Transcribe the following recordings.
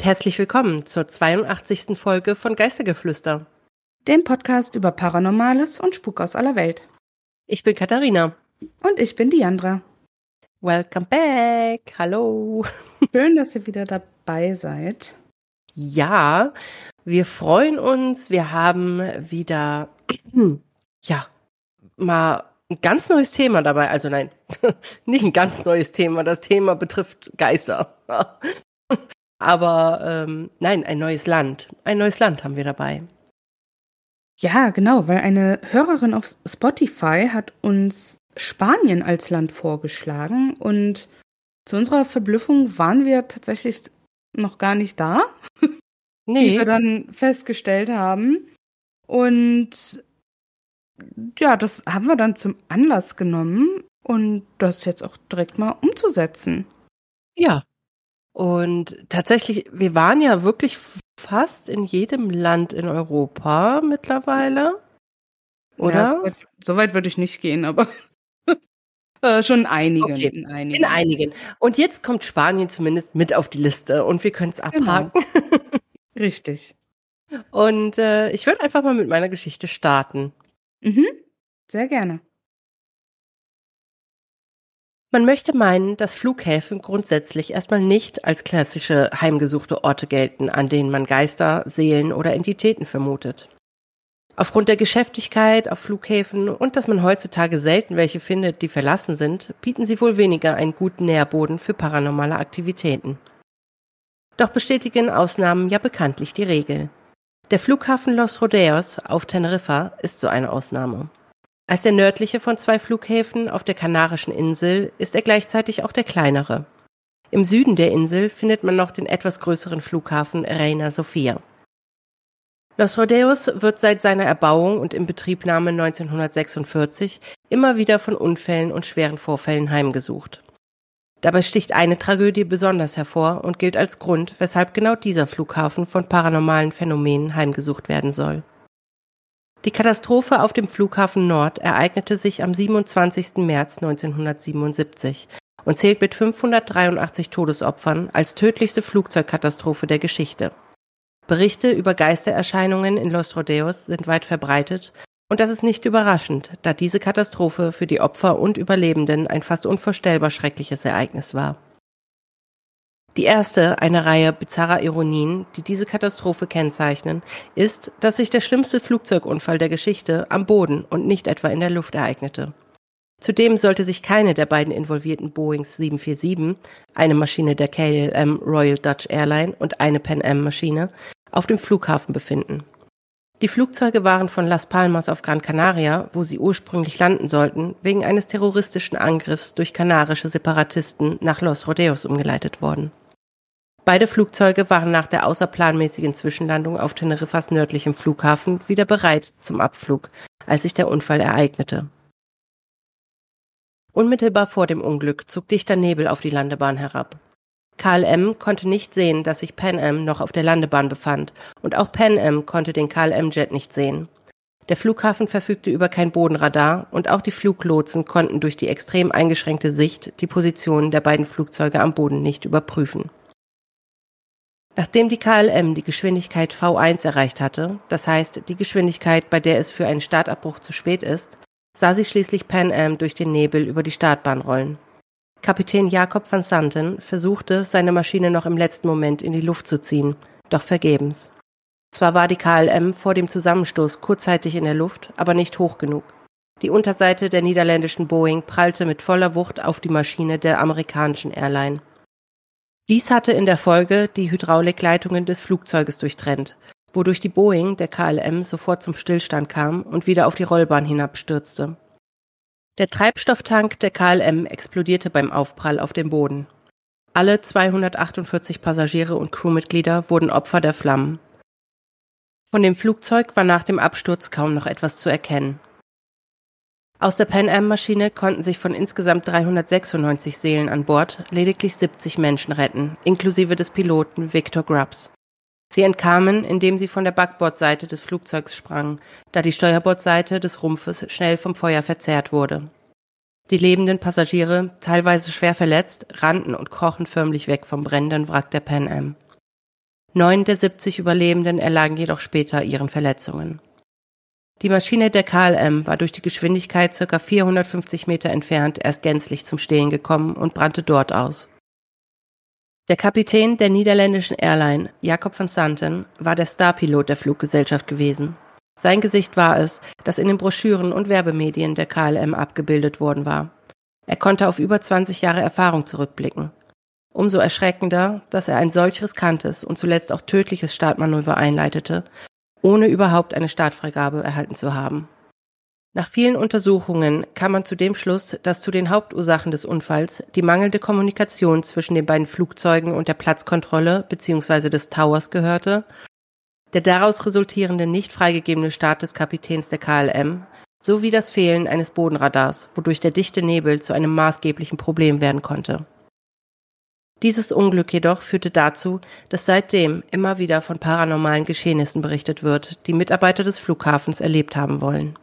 Und herzlich willkommen zur 82. Folge von Geistergeflüster. Dem Podcast über Paranormales und Spuk aus aller Welt. Ich bin Katharina. Und ich bin Diandra. Welcome back. Hallo. Schön, dass ihr wieder dabei seid. Ja, wir freuen uns. Wir haben wieder, ja, mal ein ganz neues Thema dabei. Also nein, nicht ein ganz neues Thema. Das Thema betrifft Geister. Aber ähm, nein, ein neues Land. Ein neues Land haben wir dabei. Ja, genau, weil eine Hörerin auf Spotify hat uns Spanien als Land vorgeschlagen und zu unserer Verblüffung waren wir tatsächlich noch gar nicht da, nee. wie wir dann festgestellt haben. Und ja, das haben wir dann zum Anlass genommen und das jetzt auch direkt mal umzusetzen. Ja. Und tatsächlich, wir waren ja wirklich fast in jedem Land in Europa mittlerweile. Oder? Ja, so, weit, so weit würde ich nicht gehen, aber äh, schon einigen, okay. in einigen. In einigen. Und jetzt kommt Spanien zumindest mit auf die Liste und wir können es genau. abhaken. Genau. Richtig. Und äh, ich würde einfach mal mit meiner Geschichte starten. Mhm. Sehr gerne. Man möchte meinen, dass Flughäfen grundsätzlich erstmal nicht als klassische heimgesuchte Orte gelten, an denen man Geister, Seelen oder Entitäten vermutet. Aufgrund der Geschäftigkeit auf Flughäfen und dass man heutzutage selten welche findet, die verlassen sind, bieten sie wohl weniger einen guten Nährboden für paranormale Aktivitäten. Doch bestätigen Ausnahmen ja bekanntlich die Regel. Der Flughafen Los Rodeos auf Teneriffa ist so eine Ausnahme. Als der nördliche von zwei Flughäfen auf der Kanarischen Insel ist er gleichzeitig auch der kleinere. Im Süden der Insel findet man noch den etwas größeren Flughafen Reina Sofia. Los Rodeos wird seit seiner Erbauung und Inbetriebnahme 1946 immer wieder von Unfällen und schweren Vorfällen heimgesucht. Dabei sticht eine Tragödie besonders hervor und gilt als Grund, weshalb genau dieser Flughafen von paranormalen Phänomenen heimgesucht werden soll. Die Katastrophe auf dem Flughafen Nord ereignete sich am 27. März 1977 und zählt mit 583 Todesopfern als tödlichste Flugzeugkatastrophe der Geschichte. Berichte über Geistererscheinungen in Los Rodeos sind weit verbreitet und das ist nicht überraschend, da diese Katastrophe für die Opfer und Überlebenden ein fast unvorstellbar schreckliches Ereignis war. Die erste einer Reihe bizarrer Ironien, die diese Katastrophe kennzeichnen, ist, dass sich der schlimmste Flugzeugunfall der Geschichte am Boden und nicht etwa in der Luft ereignete. Zudem sollte sich keine der beiden involvierten Boeings 747, eine Maschine der KLM Royal Dutch Airline und eine Pan Am Maschine, auf dem Flughafen befinden. Die Flugzeuge waren von Las Palmas auf Gran Canaria, wo sie ursprünglich landen sollten, wegen eines terroristischen Angriffs durch kanarische Separatisten nach Los Rodeos umgeleitet worden. Beide Flugzeuge waren nach der außerplanmäßigen Zwischenlandung auf Teneriffas nördlichem Flughafen wieder bereit zum Abflug, als sich der Unfall ereignete. Unmittelbar vor dem Unglück zog dichter Nebel auf die Landebahn herab. KLM konnte nicht sehen, dass sich Pan Am noch auf der Landebahn befand, und auch Pan Am konnte den KLM-Jet nicht sehen. Der Flughafen verfügte über kein Bodenradar und auch die Fluglotsen konnten durch die extrem eingeschränkte Sicht die Positionen der beiden Flugzeuge am Boden nicht überprüfen. Nachdem die KLM die Geschwindigkeit V1 erreicht hatte, das heißt die Geschwindigkeit, bei der es für einen Startabbruch zu spät ist, sah sie schließlich Pan Am durch den Nebel über die Startbahn rollen. Kapitän Jakob van Santen versuchte, seine Maschine noch im letzten Moment in die Luft zu ziehen, doch vergebens. Zwar war die KLM vor dem Zusammenstoß kurzzeitig in der Luft, aber nicht hoch genug. Die Unterseite der niederländischen Boeing prallte mit voller Wucht auf die Maschine der amerikanischen Airline. Dies hatte in der Folge die Hydraulikleitungen des Flugzeuges durchtrennt, wodurch die Boeing der KLM sofort zum Stillstand kam und wieder auf die Rollbahn hinabstürzte. Der Treibstofftank der KLM explodierte beim Aufprall auf dem Boden. Alle 248 Passagiere und Crewmitglieder wurden Opfer der Flammen. Von dem Flugzeug war nach dem Absturz kaum noch etwas zu erkennen. Aus der Pan Am-Maschine konnten sich von insgesamt 396 Seelen an Bord lediglich 70 Menschen retten, inklusive des Piloten Victor Grubbs. Sie entkamen, indem sie von der Backbordseite des Flugzeugs sprangen, da die Steuerbordseite des Rumpfes schnell vom Feuer verzehrt wurde. Die lebenden Passagiere, teilweise schwer verletzt, rannten und krochen förmlich weg vom brennenden Wrack der Pan Am. Neun der 70 Überlebenden erlagen jedoch später ihren Verletzungen. Die Maschine der KLM war durch die Geschwindigkeit ca. 450 Meter entfernt erst gänzlich zum Stehen gekommen und brannte dort aus. Der Kapitän der niederländischen Airline, Jacob van Santen, war der Starpilot der Fluggesellschaft gewesen. Sein Gesicht war es, das in den Broschüren und Werbemedien der KLM abgebildet worden war. Er konnte auf über 20 Jahre Erfahrung zurückblicken. Umso erschreckender, dass er ein solch riskantes und zuletzt auch tödliches Startmanöver einleitete, ohne überhaupt eine Startfreigabe erhalten zu haben. Nach vielen Untersuchungen kam man zu dem Schluss, dass zu den Hauptursachen des Unfalls die mangelnde Kommunikation zwischen den beiden Flugzeugen und der Platzkontrolle bzw. des Towers gehörte, der daraus resultierende nicht freigegebene Start des Kapitäns der KLM sowie das Fehlen eines Bodenradars, wodurch der dichte Nebel zu einem maßgeblichen Problem werden konnte. Dieses Unglück jedoch führte dazu, dass seitdem immer wieder von paranormalen Geschehnissen berichtet wird, die Mitarbeiter des Flughafens erlebt haben wollen.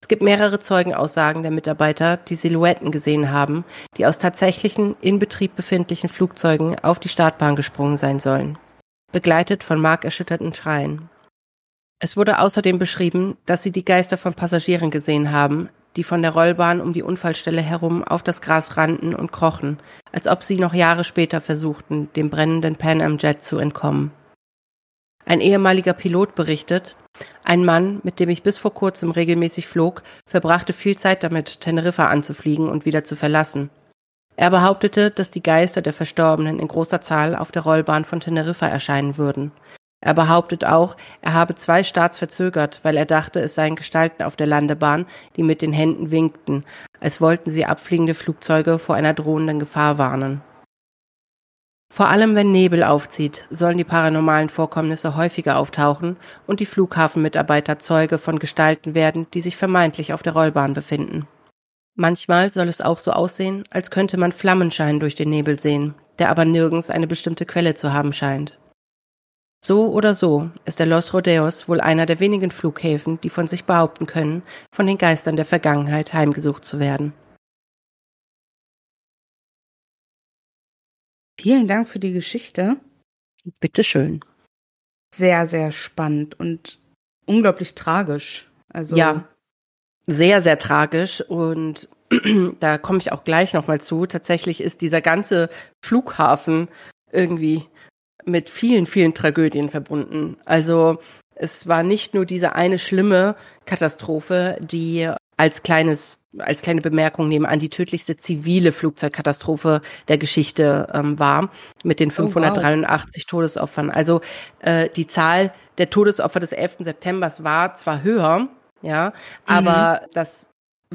Es gibt mehrere Zeugenaussagen der Mitarbeiter, die Silhouetten gesehen haben, die aus tatsächlichen in Betrieb befindlichen Flugzeugen auf die Startbahn gesprungen sein sollen, begleitet von markerschütterten Schreien. Es wurde außerdem beschrieben, dass sie die Geister von Passagieren gesehen haben, die von der Rollbahn um die Unfallstelle herum auf das Gras rannten und krochen, als ob sie noch Jahre später versuchten, dem brennenden Pan Am Jet zu entkommen. Ein ehemaliger Pilot berichtet, ein Mann, mit dem ich bis vor kurzem regelmäßig flog, verbrachte viel Zeit damit, Teneriffa anzufliegen und wieder zu verlassen. Er behauptete, dass die Geister der Verstorbenen in großer Zahl auf der Rollbahn von Teneriffa erscheinen würden, er behauptet auch, er habe zwei Starts verzögert, weil er dachte, es seien Gestalten auf der Landebahn, die mit den Händen winkten, als wollten sie abfliegende Flugzeuge vor einer drohenden Gefahr warnen. Vor allem wenn Nebel aufzieht, sollen die paranormalen Vorkommnisse häufiger auftauchen und die Flughafenmitarbeiter Zeuge von Gestalten werden, die sich vermeintlich auf der Rollbahn befinden. Manchmal soll es auch so aussehen, als könnte man Flammenschein durch den Nebel sehen, der aber nirgends eine bestimmte Quelle zu haben scheint. So oder so ist der Los Rodeos wohl einer der wenigen Flughäfen, die von sich behaupten können, von den Geistern der Vergangenheit heimgesucht zu werden. Vielen Dank für die Geschichte. Bitteschön. Sehr, sehr spannend und unglaublich tragisch. Also ja, sehr, sehr tragisch und da komme ich auch gleich nochmal zu. Tatsächlich ist dieser ganze Flughafen irgendwie mit vielen, vielen Tragödien verbunden. Also es war nicht nur diese eine schlimme Katastrophe, die als kleines als kleine Bemerkung nebenan die tödlichste zivile Flugzeugkatastrophe der Geschichte ähm, war mit den 583 oh, wow. Todesopfern. Also äh, die Zahl der Todesopfer des 11. September war zwar höher, ja, aber mhm. das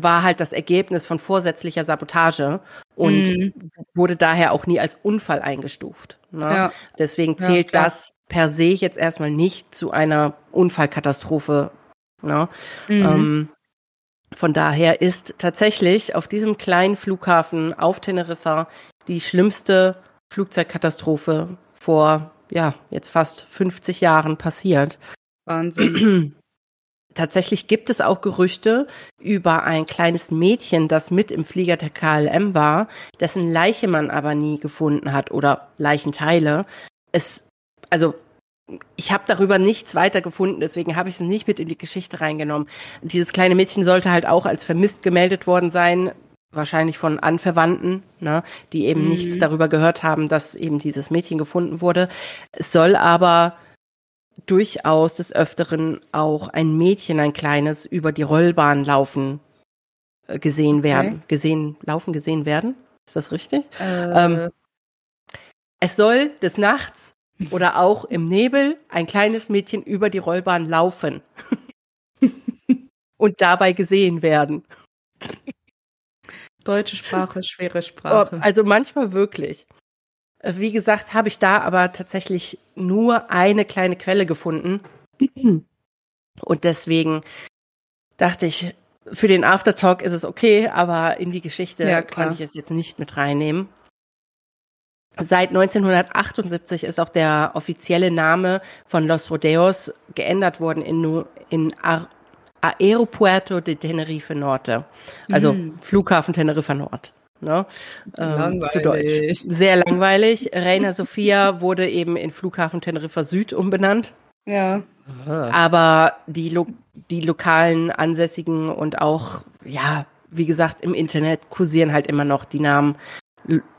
war halt das Ergebnis von vorsätzlicher Sabotage und mhm. wurde daher auch nie als Unfall eingestuft. Ne? Ja. Deswegen zählt ja, das per se jetzt erstmal nicht zu einer Unfallkatastrophe. Ne? Mhm. Ähm, von daher ist tatsächlich auf diesem kleinen Flughafen auf Teneriffa die schlimmste Flugzeugkatastrophe vor, ja, jetzt fast 50 Jahren passiert. Wahnsinn. Tatsächlich gibt es auch Gerüchte über ein kleines Mädchen, das mit im Flieger der KLM war, dessen Leiche man aber nie gefunden hat oder Leichenteile. Es, also ich habe darüber nichts weiter gefunden, deswegen habe ich es nicht mit in die Geschichte reingenommen. Dieses kleine Mädchen sollte halt auch als vermisst gemeldet worden sein, wahrscheinlich von Anverwandten, ne, die eben mhm. nichts darüber gehört haben, dass eben dieses Mädchen gefunden wurde. Es soll aber durchaus des Öfteren auch ein Mädchen, ein kleines, über die Rollbahn laufen äh, gesehen werden. Okay. Gesehen, laufen gesehen werden. Ist das richtig? Äh. Ähm, es soll des Nachts oder auch im Nebel ein kleines Mädchen über die Rollbahn laufen und dabei gesehen werden. Deutsche Sprache, schwere Sprache. Also manchmal wirklich. Wie gesagt, habe ich da aber tatsächlich nur eine kleine Quelle gefunden. Und deswegen dachte ich, für den Aftertalk ist es okay, aber in die Geschichte ja, kann ich es jetzt nicht mit reinnehmen. Seit 1978 ist auch der offizielle Name von Los Rodeos geändert worden in, in Aeropuerto de Tenerife Norte, also mhm. Flughafen Tenerife Nord. Ne? Ähm, zu Deutsch. Sehr langweilig. Reina Sofia wurde eben in Flughafen Teneriffa Süd umbenannt. Ja. Aber die, lo die lokalen Ansässigen und auch, ja, wie gesagt, im Internet kursieren halt immer noch die Namen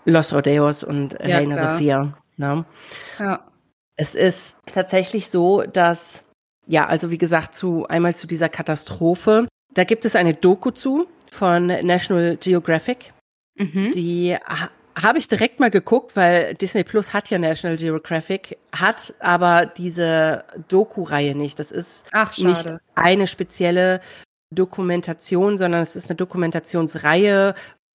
Los Rodeos und ja, Reina klar. Sofia. Ne? Ja. Es ist tatsächlich so, dass, ja, also wie gesagt, zu einmal zu dieser Katastrophe. Da gibt es eine Doku zu von National Geographic. Mhm. Die habe ich direkt mal geguckt, weil Disney Plus hat ja National Geographic, hat aber diese Doku-Reihe nicht. Das ist Ach, nicht eine spezielle Dokumentation, sondern es ist eine Dokumentationsreihe,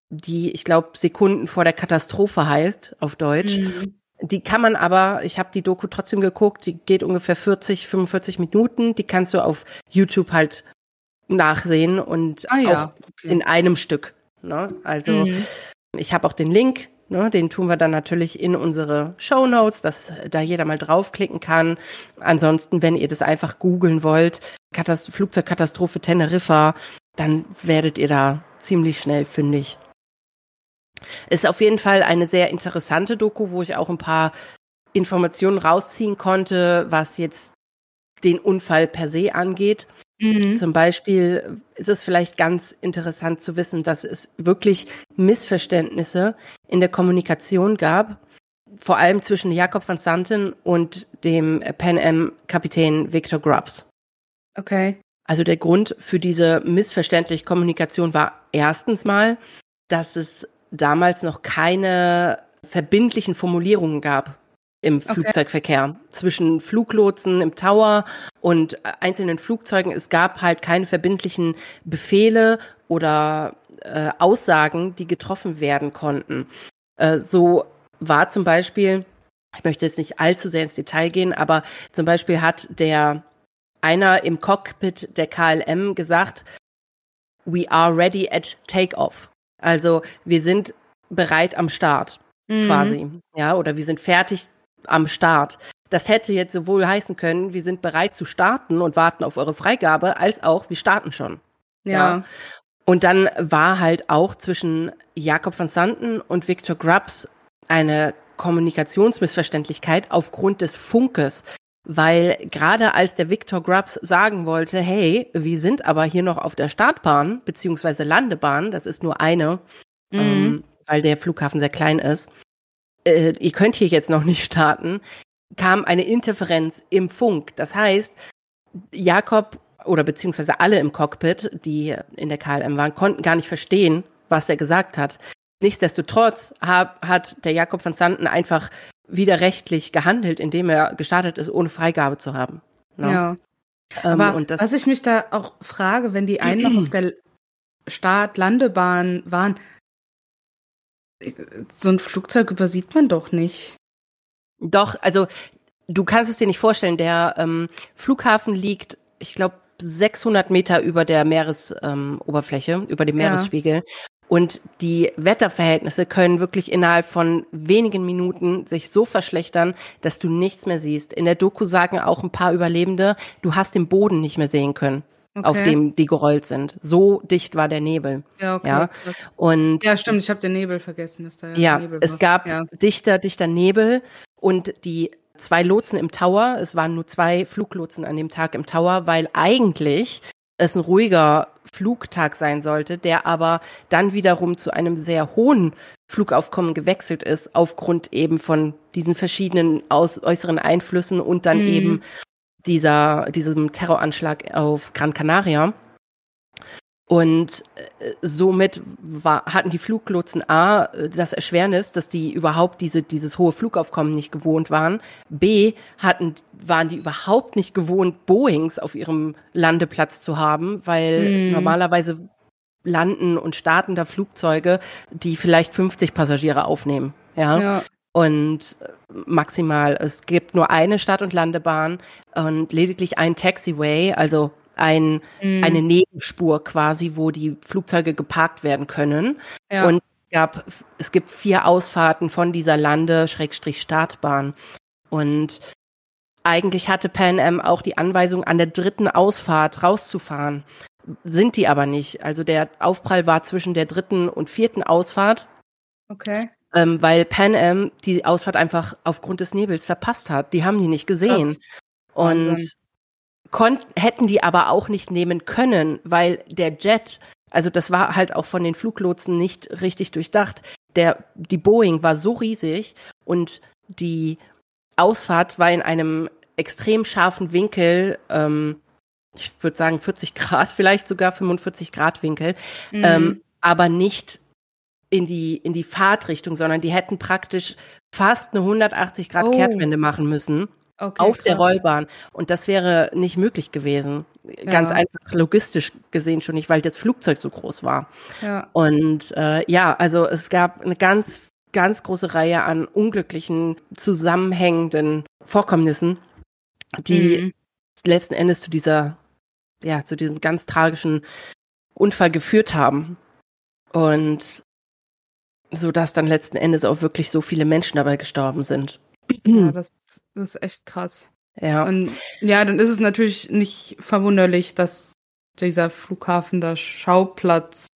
die, ich glaube, Sekunden vor der Katastrophe heißt, auf Deutsch. Mhm. Die kann man aber, ich habe die Doku trotzdem geguckt, die geht ungefähr 40, 45 Minuten. Die kannst du auf YouTube halt nachsehen und ah, ja. auch okay. in einem Stück. Ne? Also mhm. ich habe auch den Link, ne? den tun wir dann natürlich in unsere Show Notes, dass da jeder mal draufklicken kann. Ansonsten, wenn ihr das einfach googeln wollt, Katast Flugzeugkatastrophe Teneriffa, dann werdet ihr da ziemlich schnell fündig. Ist auf jeden Fall eine sehr interessante Doku, wo ich auch ein paar Informationen rausziehen konnte, was jetzt den Unfall per se angeht. Mhm. Zum Beispiel ist es vielleicht ganz interessant zu wissen, dass es wirklich Missverständnisse in der Kommunikation gab, vor allem zwischen Jakob van Santen und dem Pan Am Kapitän Victor Grubbs. Okay. Also der Grund für diese missverständliche Kommunikation war erstens mal, dass es damals noch keine verbindlichen Formulierungen gab im okay. Flugzeugverkehr zwischen Fluglotsen im Tower und einzelnen Flugzeugen. Es gab halt keine verbindlichen Befehle oder äh, Aussagen, die getroffen werden konnten. Äh, so war zum Beispiel, ich möchte jetzt nicht allzu sehr ins Detail gehen, aber zum Beispiel hat der einer im Cockpit der KLM gesagt, we are ready at takeoff. Also wir sind bereit am Start mhm. quasi. Ja, oder wir sind fertig am Start. Das hätte jetzt sowohl heißen können, wir sind bereit zu starten und warten auf eure Freigabe, als auch wir starten schon. Ja. ja. Und dann war halt auch zwischen Jakob van Santen und Victor Grubbs eine Kommunikationsmissverständlichkeit aufgrund des Funkes. Weil gerade als der Victor Grubbs sagen wollte, hey, wir sind aber hier noch auf der Startbahn, beziehungsweise Landebahn, das ist nur eine, mhm. ähm, weil der Flughafen sehr klein ist, äh, ihr könnt hier jetzt noch nicht starten, kam eine Interferenz im Funk. Das heißt, Jakob oder beziehungsweise alle im Cockpit, die in der KLM waren, konnten gar nicht verstehen, was er gesagt hat. Nichtsdestotrotz hab, hat der Jakob van Santen einfach widerrechtlich gehandelt, indem er gestartet ist, ohne Freigabe zu haben. Ne? Ja. Ähm, Aber was ich mich da auch frage, wenn die einen noch auf der Start-Landebahn waren, so ein Flugzeug übersieht man doch nicht. Doch, also du kannst es dir nicht vorstellen. Der ähm, Flughafen liegt, ich glaube, 600 Meter über der Meeresoberfläche, ähm, über dem Meeresspiegel. Ja. Und die Wetterverhältnisse können wirklich innerhalb von wenigen Minuten sich so verschlechtern, dass du nichts mehr siehst. In der Doku sagen auch ein paar Überlebende, du hast den Boden nicht mehr sehen können okay. auf dem die gerollt sind. So dicht war der Nebel. Ja, okay. Ja, und ja stimmt, ich habe den Nebel vergessen. Dass da ja, ja es gab ja. dichter, dichter Nebel und die zwei Lotsen im Tower. Es waren nur zwei Fluglotsen an dem Tag im Tower, weil eigentlich es ein ruhiger Flugtag sein sollte, der aber dann wiederum zu einem sehr hohen Flugaufkommen gewechselt ist, aufgrund eben von diesen verschiedenen aus, äußeren Einflüssen und dann mhm. eben dieser, diesem Terroranschlag auf Gran Canaria. Und äh, somit war, hatten die Fluglotsen A das Erschwernis, dass die überhaupt diese, dieses hohe Flugaufkommen nicht gewohnt waren. B hatten, waren die überhaupt nicht gewohnt, Boeings auf ihrem Landeplatz zu haben, weil mm. normalerweise landen und starten da Flugzeuge, die vielleicht 50 Passagiere aufnehmen. Ja. ja und maximal, es gibt nur eine Start- und Landebahn und lediglich ein Taxiway, also ein, mhm. eine Nebenspur quasi, wo die Flugzeuge geparkt werden können. Ja. Und es, gab, es gibt vier Ausfahrten von dieser Lande-Startbahn. Und eigentlich hatte Pan Am auch die Anweisung, an der dritten Ausfahrt rauszufahren. Sind die aber nicht. Also der Aufprall war zwischen der dritten und vierten Ausfahrt Okay. Ähm, weil Pan Am die Ausfahrt einfach aufgrund des Nebels verpasst hat. Die haben die nicht gesehen. Und Wahnsinn. konnt, hätten die aber auch nicht nehmen können, weil der Jet, also das war halt auch von den Fluglotsen nicht richtig durchdacht. Der, die Boeing war so riesig und die Ausfahrt war in einem extrem scharfen Winkel, ähm, ich würde sagen 40 Grad, vielleicht sogar 45 Grad Winkel, Mhm. ähm, aber nicht in die, in die Fahrtrichtung, sondern die hätten praktisch fast eine 180 Grad Oh. Kehrtwende machen müssen okay, auf der krass. Rollbahn. Und das wäre nicht möglich gewesen. Ganz Ja. einfach logistisch gesehen schon nicht, weil das Flugzeug so groß war. Ja. Und äh, ja, also es gab eine ganz, ganz große Reihe an unglücklichen, zusammenhängenden Vorkommnissen, die Mhm. letzten Endes zu dieser, ja, zu diesem ganz tragischen Unfall geführt haben. Und so dass dann letzten Endes auch wirklich so viele Menschen dabei gestorben sind. ja das, das ist echt krass. Ja, Und ja, dann ist es natürlich nicht verwunderlich, dass dieser Flughafen da Schauplatz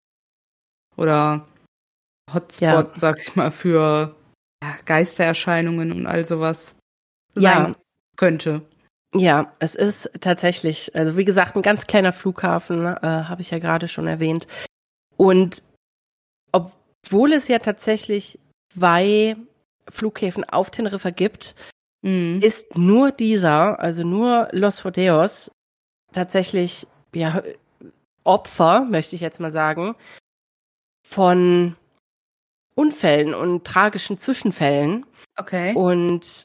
oder Hotspot, Ja. sag ich mal, für ja, Geistererscheinungen und all sowas Ja. sein könnte. Ja, es ist tatsächlich, also wie gesagt, ein ganz kleiner Flughafen, äh, habe ich ja gerade schon erwähnt. Und obwohl es ja tatsächlich zwei Flughäfen auf Teneriffa gibt, Mhm. ist nur dieser, also nur Los Rodeos, tatsächlich ja, Opfer, möchte ich jetzt mal sagen, von Unfällen und tragischen Zwischenfällen. Okay. Und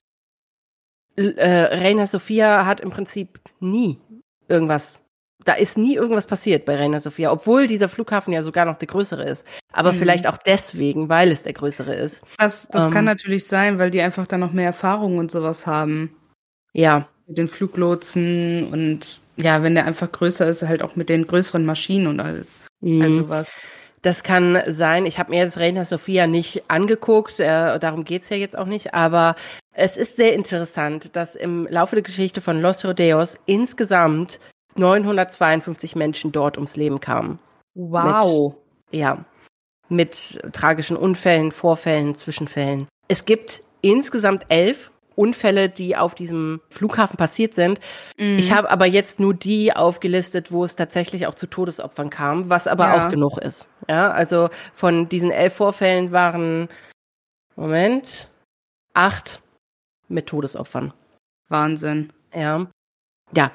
äh, Reina Sofia hat im Prinzip nie irgendwas, da ist nie irgendwas passiert bei Reina Sofia, obwohl dieser Flughafen ja sogar noch der größere ist. Aber Mhm. vielleicht auch deswegen, weil es der größere ist. Das, das ähm, kann natürlich sein, weil die einfach da noch mehr Erfahrung und sowas haben. Ja, Mit den Fluglotsen und ja, wenn der einfach größer ist, halt auch mit den größeren Maschinen und all, all mhm. sowas. das kann sein. Ich habe mir jetzt Reina Sofia nicht angeguckt, äh, darum geht's ja jetzt auch nicht, aber es ist sehr interessant, dass im Laufe der Geschichte von Los Rodeos insgesamt 952 Menschen dort ums Leben kamen. Wow. Ja, mit tragischen Unfällen, Vorfällen, Zwischenfällen. Es gibt insgesamt elf Unfälle, die auf diesem Flughafen passiert sind. Mhm. Ich habe aber jetzt nur die aufgelistet, wo es tatsächlich auch zu Todesopfern kam, was aber Ja. auch genug ist. Ja, also von diesen elf Vorfällen waren, Moment, acht mit Todesopfern. Wahnsinn. Ja. Ja.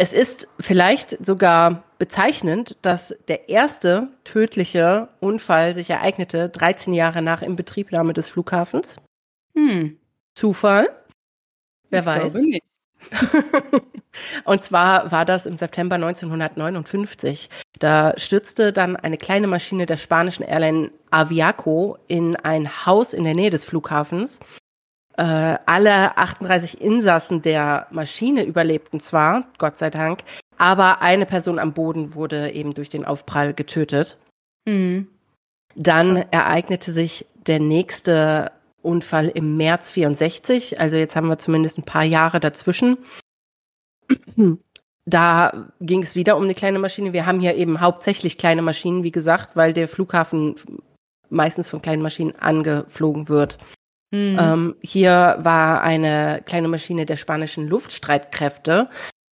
Es ist vielleicht sogar bezeichnend, dass der erste tödliche Unfall sich ereignete 13 Jahre nach Inbetriebnahme des Flughafens. Hm. Zufall? Wer ich weiß. Und zwar war das im September 1959. Da stürzte dann eine kleine Maschine der spanischen Airline Aviaco in ein Haus in der Nähe des Flughafens. Äh, alle 38 Insassen der Maschine überlebten zwar, Gott sei Dank, aber eine Person am Boden wurde eben durch den Aufprall getötet. Hm. Dann ereignete sich der nächste Unfall im März 64. Also jetzt haben wir zumindest ein paar Jahre dazwischen. Da ging es wieder um eine kleine Maschine. Wir haben hier eben hauptsächlich kleine Maschinen, wie gesagt, weil der Flughafen meistens von kleinen Maschinen angeflogen wird. Hm. Ähm, hier war eine kleine Maschine der spanischen Luftstreitkräfte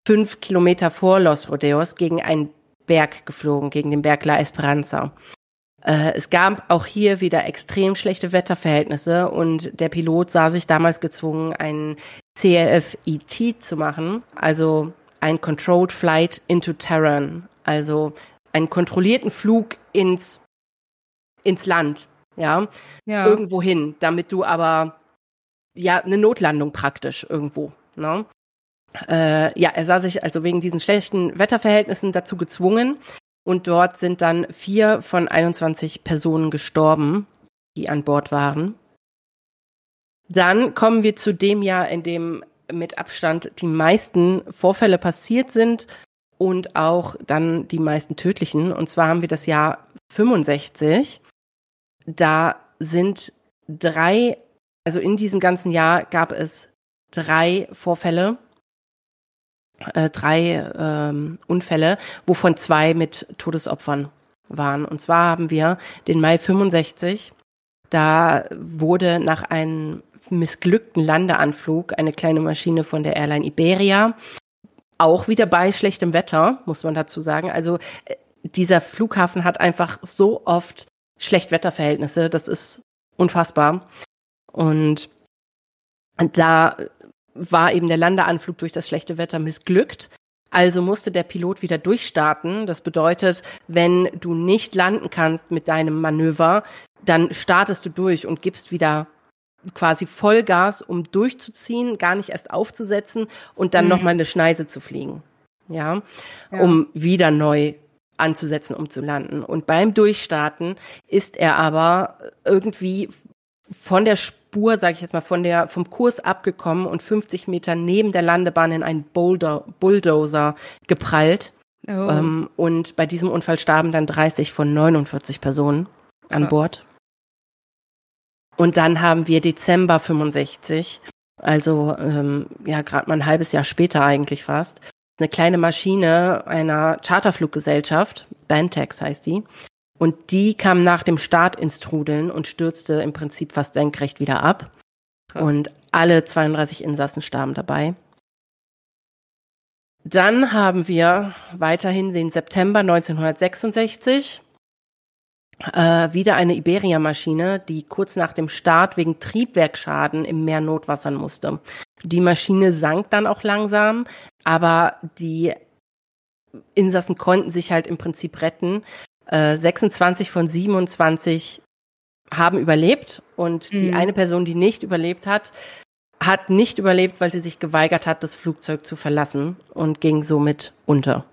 fünf Kilometer vor Los Rodeos gegen einen Berg geflogen, gegen den Berg La Esperanza. Äh, es gab auch hier wieder extrem schlechte Wetterverhältnisse und der Pilot sah sich damals gezwungen, einen CRF-ET zu machen, also ein Controlled Flight into Terran, also einen kontrollierten Flug ins, ins Land, ja ja. irgendwo hin, damit du aber ja eine Notlandung praktisch irgendwo. Ne? Äh, ja, er sah sich also wegen diesen schlechten Wetterverhältnissen dazu gezwungen und dort sind dann vier von 21 Personen gestorben, die an Bord waren. Dann kommen wir zu dem Jahr, in dem mit Abstand die meisten Vorfälle passiert sind und auch dann die meisten tödlichen. Und zwar haben wir das Jahr 65 da sind drei, also in diesem ganzen Jahr gab es drei Vorfälle, äh, drei ähm, Unfälle, wovon zwei mit Todesopfern waren. Und zwar haben wir den Mai 65, Da wurde nach einem missglückten Landeanflug eine kleine Maschine von der Airline Iberia, auch wieder bei schlechtem Wetter, muss man dazu sagen. Also äh, dieser Flughafen hat einfach so oft Schlechtwetterverhältnisse, das ist unfassbar. Und da war eben der Landeanflug durch das schlechte Wetter missglückt. Also musste der Pilot wieder durchstarten. Das bedeutet, wenn du nicht landen kannst mit deinem Manöver, dann startest du durch und gibst wieder quasi Vollgas, um durchzuziehen, gar nicht erst aufzusetzen und dann mhm. nochmal eine Schneise zu fliegen. Ja, ja, um wieder neu anzusetzen, um zu landen. Und beim Durchstarten ist er aber irgendwie von der Spur, sage ich jetzt mal, von der vom Kurs abgekommen und 50 Meter neben der Landebahn in einen Boulder, Bulldozer geprallt. Oh. Ähm, und bei diesem Unfall starben dann 30 von 49 Personen an Krass. Bord. Und dann haben wir Dezember 65, also ähm, ja gerade mal ein halbes Jahr später eigentlich fast, eine kleine Maschine einer Charterfluggesellschaft, Bantex heißt die, und die kam nach dem Start ins Trudeln und stürzte im Prinzip fast senkrecht wieder ab. Krass. Und alle 32 Insassen starben dabei. Dann haben wir weiterhin den September 1966 äh, wieder eine Iberia-Maschine, die kurz nach dem Start wegen Triebwerksschaden im Meer notwassern musste. Die Maschine sank dann auch langsam, aber die Insassen konnten sich halt im Prinzip retten. Äh, 26 von 27 haben überlebt und mhm. die eine Person, die nicht überlebt hat, hat nicht überlebt, weil sie sich geweigert hat, das Flugzeug zu verlassen und ging somit unter.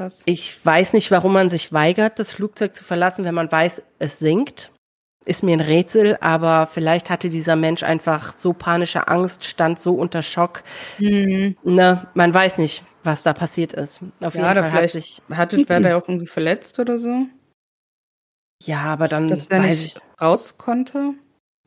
Krass. Ich weiß nicht, warum man sich weigert, das Flugzeug zu verlassen, wenn man weiß, es sinkt. Ist mir ein Rätsel, aber vielleicht hatte dieser Mensch einfach so panische Angst, stand so unter Schock. Mhm. Ne, man weiß nicht, was da passiert ist. Auf ja, jeden Fall vielleicht hat sich. Hatte, wäre der auch irgendwie verletzt oder so? Ja, aber dann. Dass er nicht ich, raus konnte?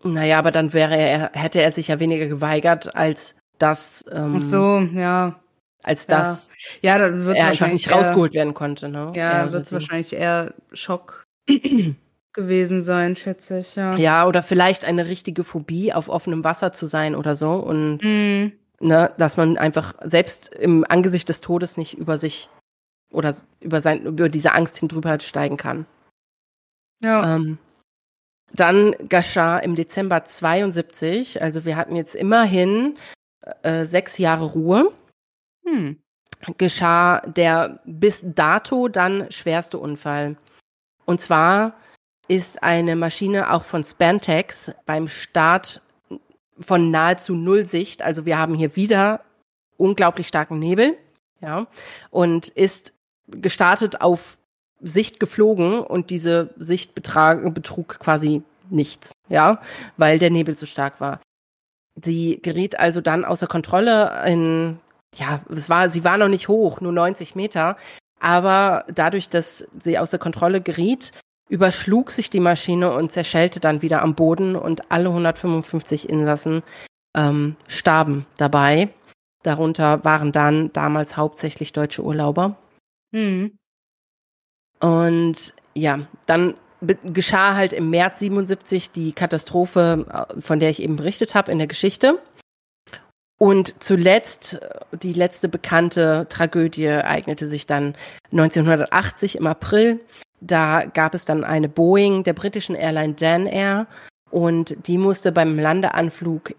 Naja, aber dann wäre er, hätte er sich ja weniger geweigert, als das. Ähm, Ach so, ja als dass ja, ja dann wird er wahrscheinlich nicht rausgeholt werden konnte. Ne? Ja, wird es wahrscheinlich eher Schock gewesen sein, schätze ich. Ja. ja, oder vielleicht eine richtige Phobie, auf offenem Wasser zu sein oder so und mm. ne, dass man einfach selbst im Angesicht des Todes nicht über sich oder über sein über diese Angst hindrüber steigen kann. Ja. Ähm, dann geschah im Dezember 72, also wir hatten jetzt immerhin äh, sechs Jahre Ruhe hm. geschah der bis dato dann schwerste Unfall. Und zwar ist eine Maschine auch von Spantex beim Start von nahezu Nullsicht, also wir haben hier wieder unglaublich starken Nebel, ja, und ist gestartet auf Sicht geflogen und diese Sicht betrug quasi nichts, ja, weil der Nebel zu stark war. Sie geriet also dann außer Kontrolle in ja, es war, sie war noch nicht hoch, nur 90 Meter. Aber dadurch, dass sie außer Kontrolle geriet, überschlug sich die Maschine und zerschellte dann wieder am Boden und alle 155 Insassen ähm, starben dabei. Darunter waren dann damals hauptsächlich deutsche Urlauber. Mhm. Und ja, dann geschah halt im März 77 die Katastrophe, äh, von der ich eben berichtet habe in der Geschichte. Und zuletzt, die letzte bekannte Tragödie ereignete sich dann 1980 im April. Da gab es dann eine Boeing der britischen Airline Dan Air und die musste beim Landeanflug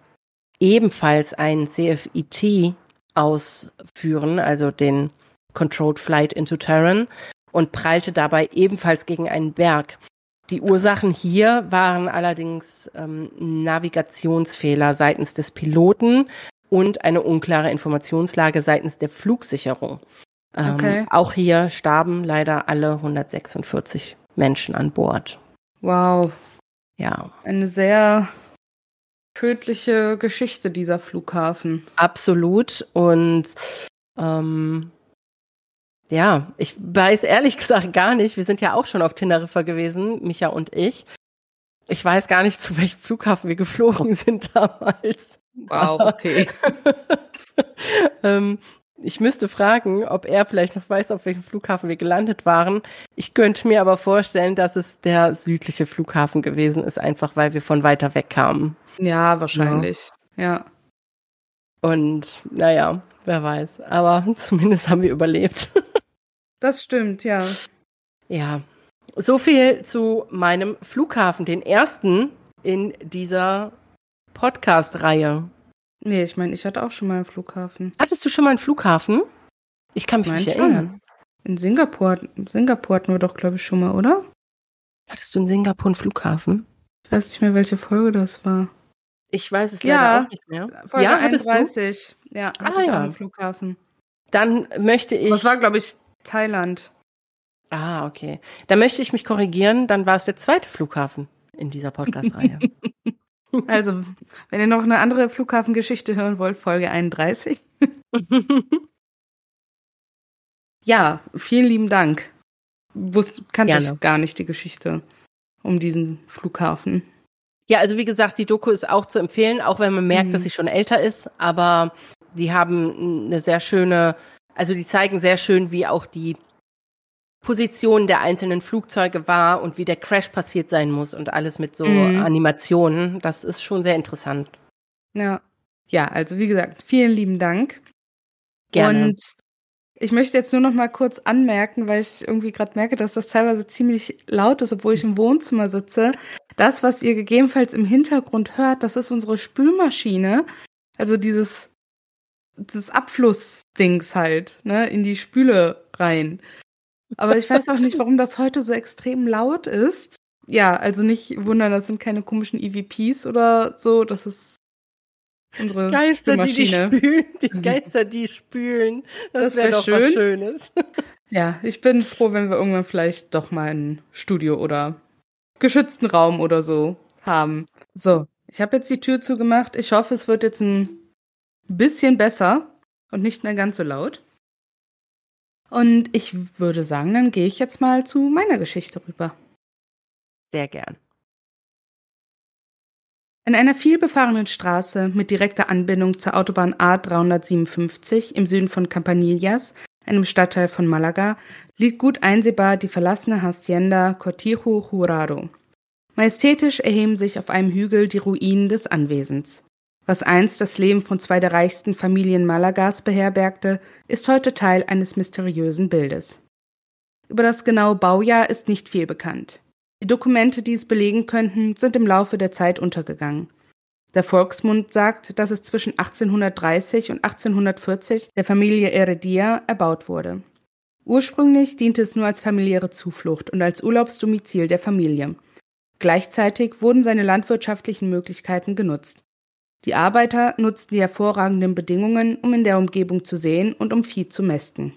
ebenfalls einen CFET ausführen, also den Controlled Flight into Terran und prallte dabei ebenfalls gegen einen Berg. Die Ursachen hier waren allerdings ähm, Navigationsfehler seitens des Piloten und eine unklare Informationslage seitens der Flugsicherung. Ähm, okay. Auch hier starben leider alle 146 Menschen an Bord. Wow. Ja. Eine sehr tödliche Geschichte, dieser Flughafen. Absolut. Und ähm, ja, ich weiß ehrlich gesagt gar nicht. Wir sind ja auch schon auf Teneriffa gewesen, Micha und ich. Ich weiß gar nicht, zu welchem Flughafen wir geflogen sind damals. Wow, okay. ähm, ich müsste fragen, ob er vielleicht noch weiß, auf welchem Flughafen wir gelandet waren. Ich könnte mir aber vorstellen, dass es der südliche Flughafen gewesen ist, einfach weil wir von weiter weg kamen. Ja, wahrscheinlich. Ja. ja. Und naja, wer weiß. Aber zumindest haben wir überlebt. das stimmt, ja. Ja. So viel zu meinem Flughafen, den ersten in dieser Podcast-Reihe. Nee, ich meine, ich hatte auch schon mal einen Flughafen. Hattest du schon mal einen Flughafen? Ich kann mich nicht erinnern. In Singapur, Singapur hatten wir doch, glaube ich, schon mal, oder? Hattest du in Singapur einen Flughafen? Ich weiß nicht mehr, welche Folge das war. Ich weiß es leider ja, auch nicht mehr. Folge ja, 31. Du? Ja, hatte ah, ich ja. einen Flughafen. Dann möchte ich. Das war, glaube ich, Thailand. Ah, okay. Dann möchte ich mich korrigieren. Dann war es der zweite Flughafen in dieser Podcast-Reihe. Also, wenn ihr noch eine andere Flughafengeschichte hören wollt, Folge 31. ja, vielen lieben Dank. Wusste, kannte Gerne. ich gar nicht die Geschichte um diesen Flughafen. Ja, also wie gesagt, die Doku ist auch zu empfehlen, auch wenn man merkt, mhm. dass sie schon älter ist, aber die haben eine sehr schöne, also die zeigen sehr schön, wie auch die Position der einzelnen Flugzeuge war und wie der Crash passiert sein muss und alles mit so mhm. Animationen. Das ist schon sehr interessant. Ja. Ja, also wie gesagt, vielen lieben Dank. Gerne. Und ich möchte jetzt nur noch mal kurz anmerken, weil ich irgendwie gerade merke, dass das teilweise ziemlich laut ist, obwohl ich im Wohnzimmer sitze. Das, was ihr gegebenenfalls im Hintergrund hört, das ist unsere Spülmaschine. Also dieses, dieses Abflussdings halt, ne, in die Spüle rein. Aber ich weiß auch nicht, warum das heute so extrem laut ist. Ja, also nicht wundern, das sind keine komischen EVPs oder so. Das ist unsere Geister, die die spülen. Die Geister, die spülen. Das, das wäre wär doch schön. was Schönes. Ja, ich bin froh, wenn wir irgendwann vielleicht doch mal ein Studio oder geschützten Raum oder so haben. So, ich habe jetzt die Tür zugemacht. Ich hoffe, es wird jetzt ein bisschen besser und nicht mehr ganz so laut. Und ich würde sagen, dann gehe ich jetzt mal zu meiner Geschichte rüber. Sehr gern. In einer vielbefahrenen Straße mit direkter Anbindung zur Autobahn A357 im Süden von Campanillas, einem Stadtteil von Malaga, liegt gut einsehbar die verlassene Hacienda Cortijo Jurado. Majestätisch erheben sich auf einem Hügel die Ruinen des Anwesens. Was einst das Leben von zwei der reichsten Familien Malagas beherbergte, ist heute Teil eines mysteriösen Bildes. Über das genaue Baujahr ist nicht viel bekannt. Die Dokumente, die es belegen könnten, sind im Laufe der Zeit untergegangen. Der Volksmund sagt, dass es zwischen 1830 und 1840 der Familie Heredia erbaut wurde. Ursprünglich diente es nur als familiäre Zuflucht und als Urlaubsdomizil der Familie. Gleichzeitig wurden seine landwirtschaftlichen Möglichkeiten genutzt. Die Arbeiter nutzten die hervorragenden Bedingungen, um in der Umgebung zu sehen und um Vieh zu mästen.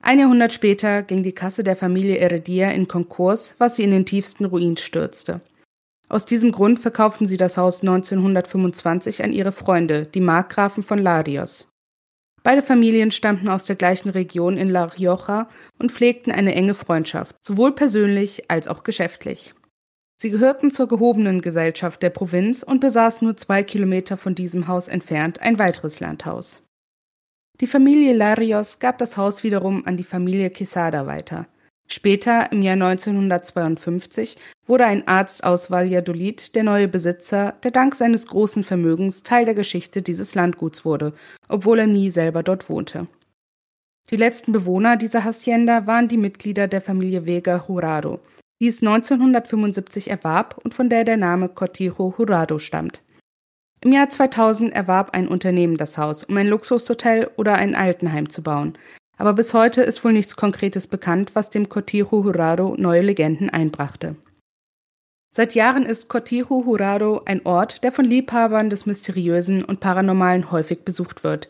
Ein Jahrhundert später ging die Kasse der Familie Heredia in Konkurs, was sie in den tiefsten Ruin stürzte. Aus diesem Grund verkauften sie das Haus 1925 an ihre Freunde, die Markgrafen von Larios. Beide Familien stammten aus der gleichen Region in La Rioja und pflegten eine enge Freundschaft, sowohl persönlich als auch geschäftlich. Sie gehörten zur gehobenen Gesellschaft der Provinz und besaßen nur zwei Kilometer von diesem Haus entfernt ein weiteres Landhaus. Die Familie Larios gab das Haus wiederum an die Familie Quesada weiter. Später, im Jahr 1952, wurde ein Arzt aus Valladolid der neue Besitzer, der dank seines großen Vermögens Teil der Geschichte dieses Landguts wurde, obwohl er nie selber dort wohnte. Die letzten Bewohner dieser Hacienda waren die Mitglieder der Familie Vega Jurado, die es 1975 erwarb und von der der Name Cortijo Jurado stammt. Im Jahr 2000 erwarb ein Unternehmen das Haus, um ein Luxushotel oder ein Altenheim zu bauen. Aber bis heute ist wohl nichts Konkretes bekannt, was dem Cortijo Jurado neue Legenden einbrachte. Seit Jahren ist Cortijo Jurado ein Ort, der von Liebhabern des Mysteriösen und Paranormalen häufig besucht wird.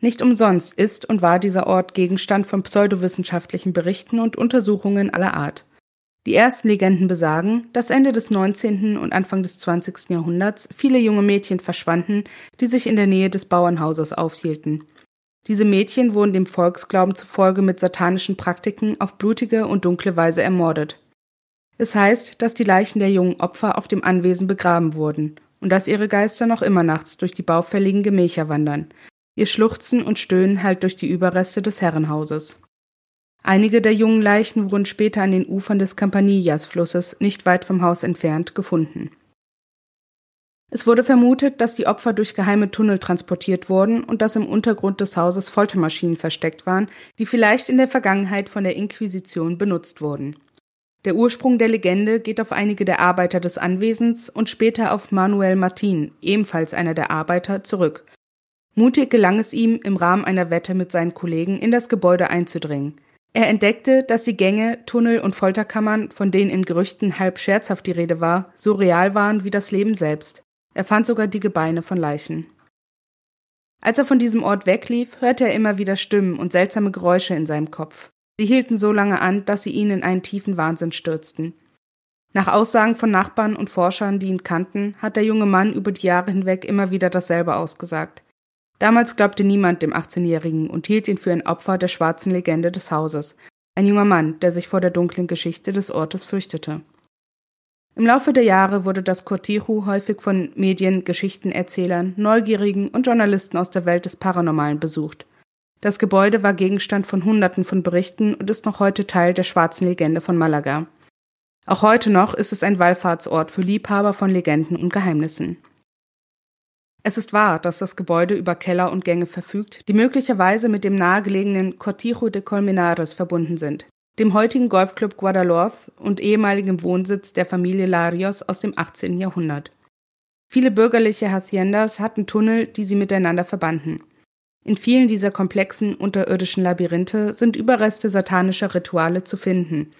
Nicht umsonst ist und war dieser Ort Gegenstand von pseudowissenschaftlichen Berichten und Untersuchungen aller Art. Die ersten Legenden besagen, dass Ende des 19. und Anfang des 20. Jahrhunderts viele junge Mädchen verschwanden, die sich in der Nähe des Bauernhauses aufhielten. Diese Mädchen wurden dem Volksglauben zufolge mit satanischen Praktiken auf blutige und dunkle Weise ermordet. Es heißt, dass die Leichen der jungen Opfer auf dem Anwesen begraben wurden und dass ihre Geister noch immer nachts durch die baufälligen Gemächer wandern. Ihr Schluchzen und Stöhnen hallt durch die Überreste des Herrenhauses. Einige der jungen Leichen wurden später an den Ufern des Campanillas-Flusses, nicht weit vom Haus entfernt, gefunden. Es wurde vermutet, dass die Opfer durch geheime Tunnel transportiert wurden und dass im Untergrund des Hauses Foltermaschinen versteckt waren, die vielleicht in der Vergangenheit von der Inquisition benutzt wurden. Der Ursprung der Legende geht auf einige der Arbeiter des Anwesens und später auf Manuel Martin, ebenfalls einer der Arbeiter, zurück. Mutig gelang es ihm, im Rahmen einer Wette mit seinen Kollegen in das Gebäude einzudringen. Er entdeckte, dass die Gänge, Tunnel und Folterkammern, von denen in Gerüchten halb scherzhaft die Rede war, so real waren wie das Leben selbst. Er fand sogar die Gebeine von Leichen. Als er von diesem Ort weglief, hörte er immer wieder Stimmen und seltsame Geräusche in seinem Kopf. Sie hielten so lange an, dass sie ihn in einen tiefen Wahnsinn stürzten. Nach Aussagen von Nachbarn und Forschern, die ihn kannten, hat der junge Mann über die Jahre hinweg immer wieder dasselbe ausgesagt. Damals glaubte niemand dem 18-Jährigen und hielt ihn für ein Opfer der schwarzen Legende des Hauses, ein junger Mann, der sich vor der dunklen Geschichte des Ortes fürchtete. Im Laufe der Jahre wurde das Cortijo häufig von Medien, Geschichtenerzählern, Neugierigen und Journalisten aus der Welt des Paranormalen besucht. Das Gebäude war Gegenstand von Hunderten von Berichten und ist noch heute Teil der schwarzen Legende von Malaga. Auch heute noch ist es ein Wallfahrtsort für Liebhaber von Legenden und Geheimnissen. Es ist wahr, dass das Gebäude über Keller und Gänge verfügt, die möglicherweise mit dem nahegelegenen Cortijo de Colmenares verbunden sind, dem heutigen Golfclub Guadalhorce und ehemaligem Wohnsitz der Familie Larios aus dem 18. Jahrhundert. Viele bürgerliche Haciendas hatten Tunnel, die sie miteinander verbanden. In vielen dieser komplexen unterirdischen Labyrinthe sind Überreste satanischer Rituale zu finden.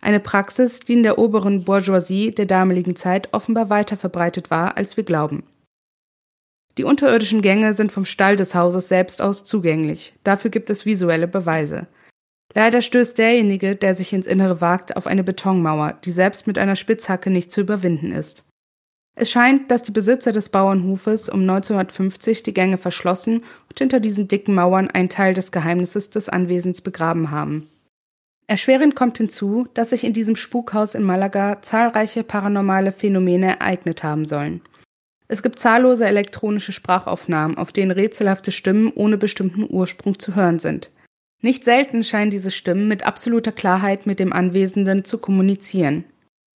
Eine Praxis, die in der oberen Bourgeoisie der damaligen Zeit offenbar weiter verbreitet war, als wir glauben. Die unterirdischen Gänge sind vom Stall des Hauses selbst aus zugänglich. Dafür gibt es visuelle Beweise. Leider stößt derjenige, der sich ins Innere wagt, auf eine Betonmauer, die selbst mit einer Spitzhacke nicht zu überwinden ist. Es scheint, dass die Besitzer des Bauernhofes um 1950 die Gänge verschlossen und hinter diesen dicken Mauern einen Teil des Geheimnisses des Anwesens begraben haben. Erschwerend kommt hinzu, dass sich in diesem Spukhaus in Malaga zahlreiche paranormale Phänomene ereignet haben sollen. Es gibt zahllose elektronische Sprachaufnahmen, auf denen rätselhafte Stimmen ohne bestimmten Ursprung zu hören sind. Nicht selten scheinen diese Stimmen mit absoluter Klarheit mit dem Anwesenden zu kommunizieren.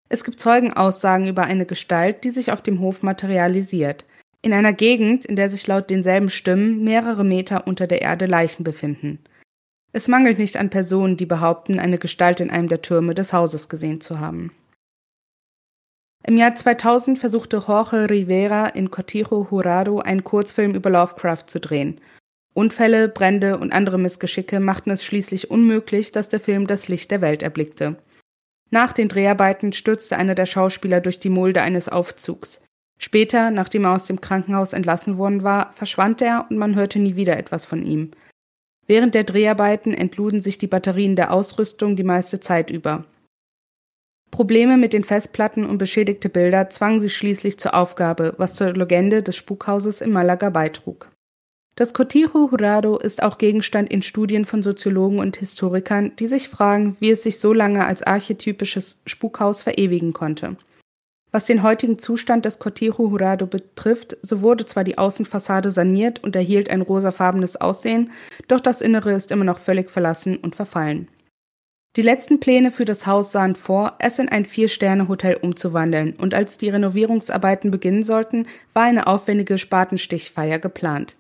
Es gibt Zeugenaussagen über eine Gestalt, die sich auf dem Hof materialisiert, in einer Gegend, in der sich laut denselben Stimmen mehrere Meter unter der Erde Leichen befinden. Es mangelt nicht an Personen, die behaupten, eine Gestalt in einem der Türme des Hauses gesehen zu haben. Im Jahr 2000 versuchte Jorge Rivera in Cortijo Jurado einen Kurzfilm über Lovecraft zu drehen. Unfälle, Brände und andere Missgeschicke machten es schließlich unmöglich, dass der Film das Licht der Welt erblickte. Nach den Dreharbeiten stürzte einer der Schauspieler durch die Mulde eines Aufzugs. Später, nachdem er aus dem Krankenhaus entlassen worden war, verschwand er und man hörte nie wieder etwas von ihm. Während der Dreharbeiten entluden sich die Batterien der Ausrüstung die meiste Zeit über. Probleme mit den Festplatten und beschädigte Bilder zwangen sie schließlich zur Aufgabe, was zur Legende des Spukhauses in Malaga beitrug. Das Cotijo Jurado ist auch Gegenstand in Studien von Soziologen und Historikern, die sich fragen, wie es sich so lange als archetypisches Spukhaus verewigen konnte. Was den heutigen Zustand des Cotijo Jurado betrifft, so wurde zwar die Außenfassade saniert und erhielt ein rosafarbenes Aussehen, doch das Innere ist immer noch völlig verlassen und verfallen. Die letzten Pläne für das Haus sahen vor, es in ein Vier-Sterne-Hotel umzuwandeln, und als die Renovierungsarbeiten beginnen sollten, war eine aufwendige Spatenstichfeier geplant.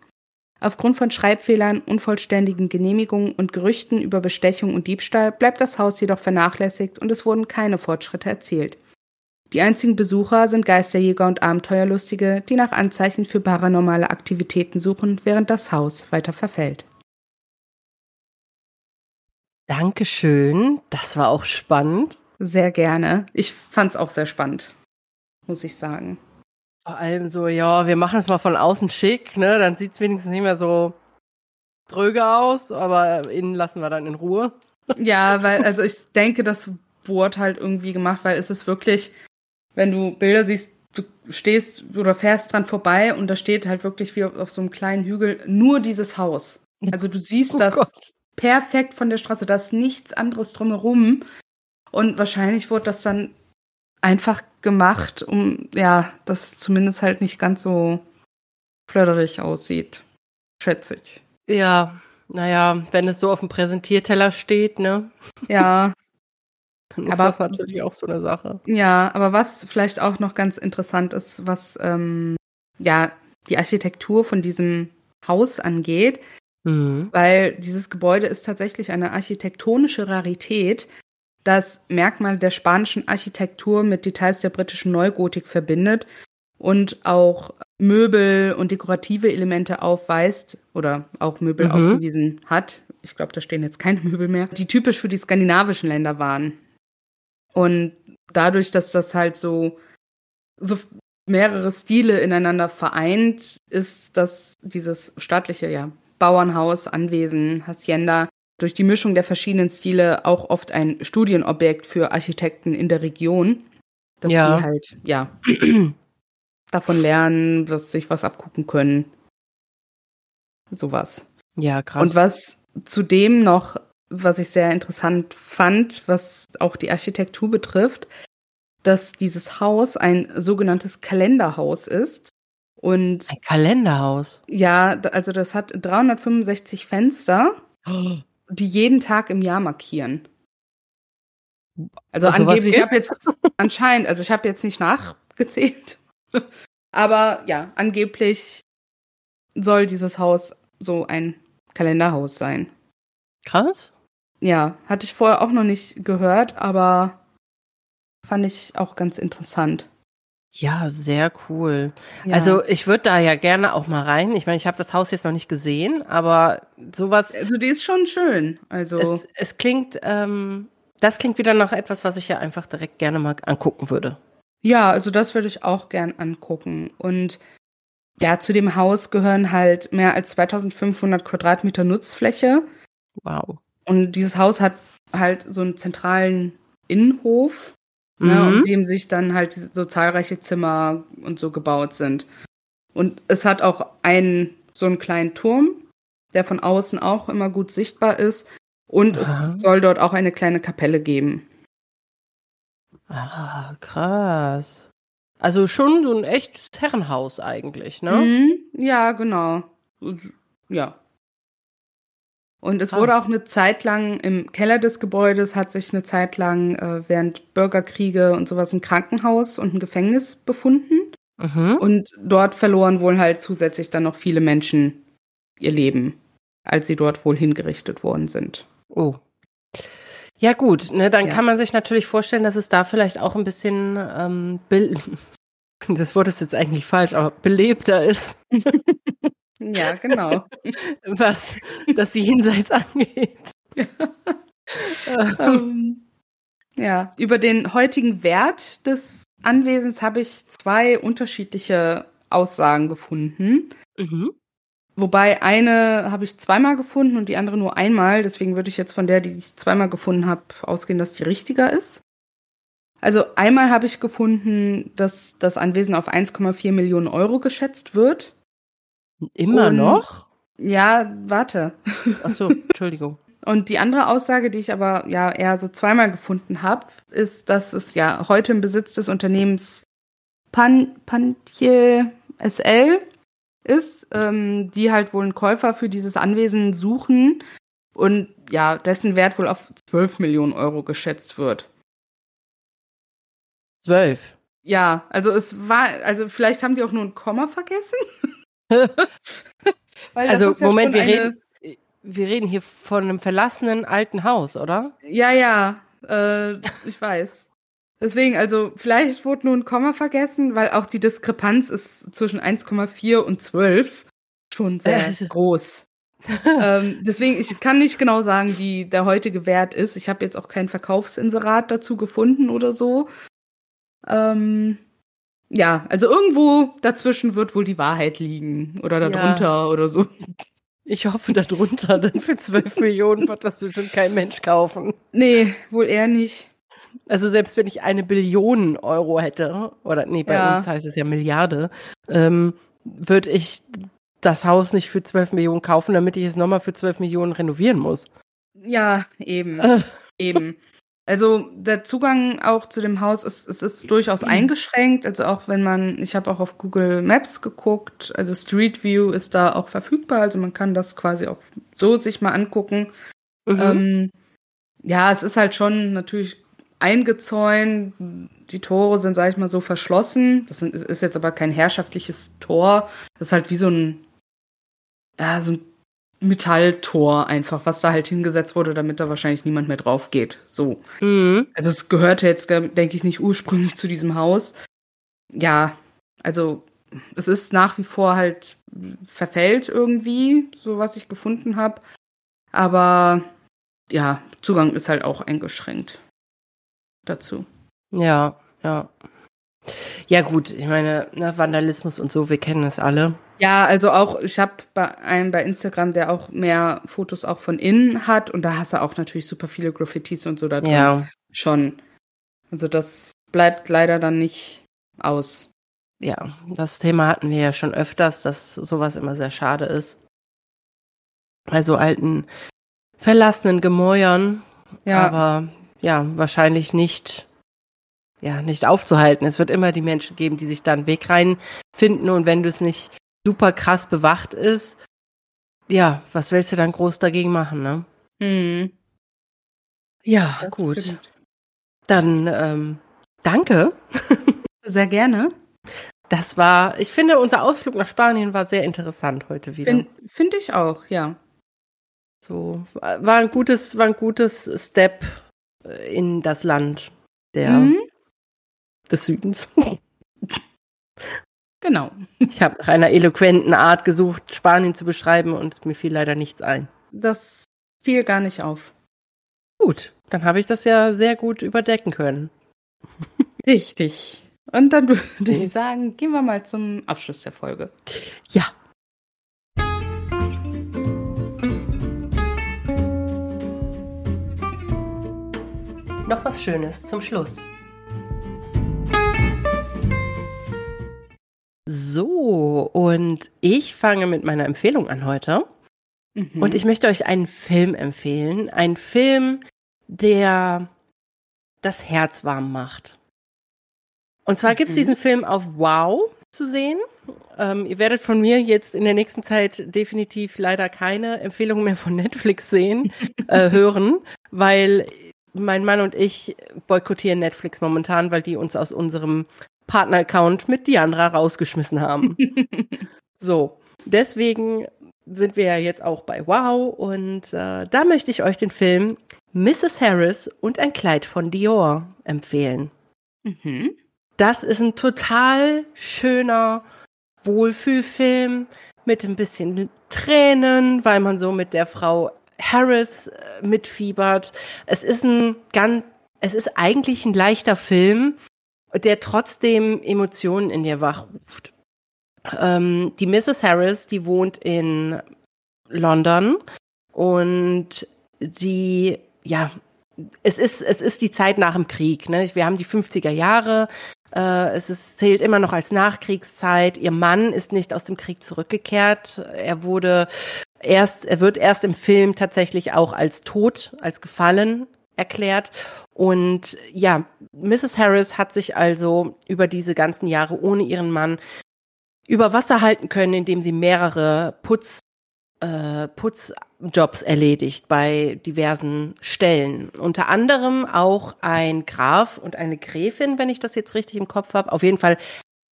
Aufgrund von Schreibfehlern, unvollständigen Genehmigungen und Gerüchten über Bestechung und Diebstahl bleibt das Haus jedoch vernachlässigt und es wurden keine Fortschritte erzielt. Die einzigen Besucher sind Geisterjäger und Abenteuerlustige, die nach Anzeichen für paranormale Aktivitäten suchen, während das Haus weiter verfällt. Dankeschön. Das war auch spannend. Sehr gerne. Ich fand es auch sehr spannend, muss ich sagen. Vor allem so, ja, wir machen es mal von außen schick, ne? Dann sieht es wenigstens nicht mehr so dröge aus, aber innen lassen wir dann in Ruhe. Ja, weil, also ich denke, das wurde halt irgendwie gemacht, weil es ist wirklich, wenn du Bilder siehst, du stehst oder fährst dran vorbei und da steht halt wirklich wie auf, auf so einem kleinen Hügel nur dieses Haus. Also du siehst oh das Gott perfekt von der Straße. Da ist nichts anderes drumherum. Und wahrscheinlich wurde das dann einfach gemacht, um, ja, das zumindest halt nicht ganz so flöderig aussieht. schätze ich. Ja, naja, wenn es so auf dem Präsentierteller steht, ne? Ja. Dann ist Aber- das natürlich auch so eine Sache. Ja, aber was vielleicht auch noch ganz interessant ist, was ähm, ja die Architektur von diesem Haus angeht, Mhm. weil dieses Gebäude ist tatsächlich eine architektonische Rarität, das Merkmal der spanischen Architektur mit Details der britischen Neugotik verbindet und auch Möbel und dekorative Elemente aufweist oder auch Möbel Mhm. aufgewiesen hat. Ich glaube, da stehen jetzt keine Möbel mehr, die typisch für die skandinavischen Länder waren. Und dadurch, dass das halt so, so mehrere Stile ineinander vereint, ist das dieses staatliche, ja, Bauernhaus, Anwesen, Hacienda, durch die Mischung der verschiedenen Stile auch oft ein Studienobjekt für Architekten in der Region, dass Ja. die halt, ja, davon lernen, dass sich was abgucken können. Sowas. Ja, krass. Und was zudem noch, was ich sehr interessant fand, was auch die Architektur betrifft, dass dieses Haus ein sogenanntes Kalenderhaus ist. Und Ein Kalenderhaus. ja, also das hat 365 Fenster, die jeden Tag im Jahr markieren. Also Also angeblich, ich habe jetzt anscheinend, also ich habe jetzt nicht nachgezählt, aber ja, angeblich soll dieses Haus so ein Kalenderhaus sein. Krass. Ja, hatte ich vorher auch noch nicht gehört, aber fand ich auch ganz interessant. Ja, sehr cool. Ja. Also ich würde da ja gerne auch mal rein. Ich meine, ich habe das Haus jetzt noch nicht gesehen, aber sowas, also die ist schon schön. Also es, es klingt, ähm, das klingt wieder nach etwas, was ich ja einfach direkt gerne mal angucken würde. ja, also das würde ich auch gern angucken. Und ja, zu dem Haus gehören halt mehr als 2500 Quadratmeter Nutzfläche. Wow. Und dieses Haus hat halt so einen zentralen Innenhof, ne, Mhm. um dem sich dann halt so zahlreiche Zimmer und so gebaut sind. Und es hat auch einen so einen kleinen Turm, der von außen auch immer gut sichtbar ist. Und Aha. es soll dort auch eine kleine Kapelle geben. Ah, krass. Also schon so ein echtes Herrenhaus eigentlich, ne? Mhm, ja, genau. Ja. Und es Ah. wurde auch eine Zeit lang im Keller des Gebäudes, hat sich eine Zeit lang äh, während Bürgerkriege und sowas ein Krankenhaus und ein Gefängnis befunden. Mhm. Und dort verloren wohl halt zusätzlich dann noch viele Menschen ihr Leben, als sie dort wohl hingerichtet worden sind. Oh. Ja gut, ne, dann Ja. kann man sich natürlich vorstellen, dass es da vielleicht auch ein bisschen ähm, das Wort ist jetzt eigentlich falsch, aber belebter ist, Ja, genau. was das Jenseits angeht. Ähm, ja, über den heutigen Wert des Anwesens habe ich zwei unterschiedliche Aussagen gefunden. mhm. Wobei eine habe ich zweimal gefunden und die andere nur einmal. Deswegen würde ich jetzt von der, die ich zweimal gefunden habe, ausgehen, dass die richtiger ist. Also einmal habe ich gefunden, dass das Anwesen auf 1,4 Millionen Euro geschätzt wird. Immer Und- noch? Ja, warte. Ach so, Entschuldigung. Und die andere Aussage, die ich aber ja eher so zweimal gefunden habe, ist, dass es ja heute im Besitz des Unternehmens Pan Pantje SL ist, ähm, die halt wohl einen Käufer für dieses Anwesen suchen und ja, dessen Wert wohl auf 12 Millionen Euro geschätzt wird. Zwölf. Ja, also es war, also vielleicht haben die auch nur ein Komma vergessen. Also ja Moment, wir eine- reden, wir reden hier von einem verlassenen alten Haus, oder? Ja, ja, äh, ich weiß. Deswegen, also vielleicht wurde nur ein Komma vergessen, weil auch die Diskrepanz ist zwischen 1,4 und 12 schon sehr Also- groß. ähm, deswegen, ich kann nicht genau sagen, wie der heutige Wert ist. Ich habe jetzt auch kein Verkaufsinserat dazu gefunden oder so. Ähm, ja, also irgendwo dazwischen wird wohl die Wahrheit liegen oder Ja. darunter oder so. Ich hoffe darunter, denn für zwölf Millionen wird das bestimmt kein Mensch kaufen. Nee, wohl eher nicht. Also selbst wenn ich eine Billion Euro hätte, oder nee, bei Ja. uns heißt es ja Milliarde, ähm, würde ich das Haus nicht für 12 Millionen kaufen, damit ich es nochmal für 12 Millionen renovieren muss. Ja, eben. Eben. Also der Zugang auch zu dem Haus ist, ist, ist durchaus mhm. eingeschränkt. Also auch wenn man, ich habe auch auf Google Maps geguckt, also Street View ist da auch verfügbar. Also man kann das quasi auch so sich mal angucken. Mhm. Ähm, ja, es ist halt schon natürlich eingezäunt. Die Tore sind, sag ich mal, so verschlossen. Das ist jetzt aber kein herrschaftliches Tor. Das ist halt wie so ein, ja, so ein Metalltor einfach, was da halt hingesetzt wurde, damit da wahrscheinlich niemand mehr drauf geht. So. Mhm. Also es gehörte jetzt, denke ich, nicht ursprünglich zu diesem Haus. Ja, also es ist nach wie vor halt verfällt irgendwie, so was ich gefunden habe. Aber ja, Zugang ist halt auch eingeschränkt dazu. Ja, ja. Ja, gut, ich meine, ne, Vandalismus und so, wir kennen das alle. Ja, also auch, ich habe bei einem bei Instagram, der auch mehr Fotos auch von innen hat und da hast du auch natürlich super viele Graffitis und so da drin. Ja. Schon. Also das bleibt leider dann nicht aus. Ja, das Thema hatten wir ja schon öfters, dass sowas immer sehr schade ist. Also alten, verlassenen Gemäuern. Ja. Aber ja, wahrscheinlich nicht ja, nicht aufzuhalten. Es wird immer die Menschen geben, die sich da einen Weg reinfinden und wenn du es nicht super krass bewacht ist, ja, was willst du dann groß dagegen machen, ne? Mhm. Ja, das gut. Stimmt. Dann ähm, danke. Sehr gerne. Das war, ich finde, unser Ausflug nach Spanien war sehr interessant heute wieder. Finde find ich auch, ja. So, war ein gutes, war ein gutes Step in das Land der mhm des Südens. Genau. Ich habe nach einer eloquenten Art gesucht, Spanien zu beschreiben und mir fiel leider nichts ein. Das fiel gar nicht auf. Gut, dann habe ich das ja sehr gut überdecken können. Richtig. Und dann würde ich sagen, gehen wir mal zum Abschluss der Folge. Ja. Noch was Schönes zum Schluss. So, und ich fange mit meiner Empfehlung an heute. Mhm. Und ich möchte euch einen Film empfehlen. Ein Film, der das Herz warm macht. Und zwar mhm. gibt es diesen Film auf Wow zu sehen. Ähm, ihr werdet von mir jetzt in der nächsten Zeit definitiv leider keine Empfehlungen mehr von Netflix sehen, äh, hören, weil mein Mann und ich boykottieren Netflix momentan, weil die uns aus unserem Partner-Account mit Diandra rausgeschmissen haben. so, deswegen sind wir ja jetzt auch bei Wow und äh, da möchte ich euch den Film Mrs. Harris und ein Kleid von Dior empfehlen. Mhm. Das ist ein total schöner Wohlfühlfilm mit ein bisschen Tränen, weil man so mit der Frau Harris äh, mitfiebert. Es ist ein ganz, es ist eigentlich ein leichter Film, der trotzdem Emotionen in dir wachruft. Ähm, die Mrs. Harris, die wohnt in London und sie, ja, es ist, es ist die Zeit nach dem Krieg. Ne? Wir haben die 50er Jahre. Äh, es ist, zählt immer noch als Nachkriegszeit. Ihr Mann ist nicht aus dem Krieg zurückgekehrt. Er wurde erst, er wird erst im Film tatsächlich auch als tot, als gefallen erklärt. Und ja, Mrs. Harris hat sich also über diese ganzen Jahre ohne ihren Mann über Wasser halten können, indem sie mehrere Putz, äh, Putzjobs erledigt bei diversen Stellen. Unter anderem auch ein Graf und eine Gräfin, wenn ich das jetzt richtig im Kopf habe. Auf jeden Fall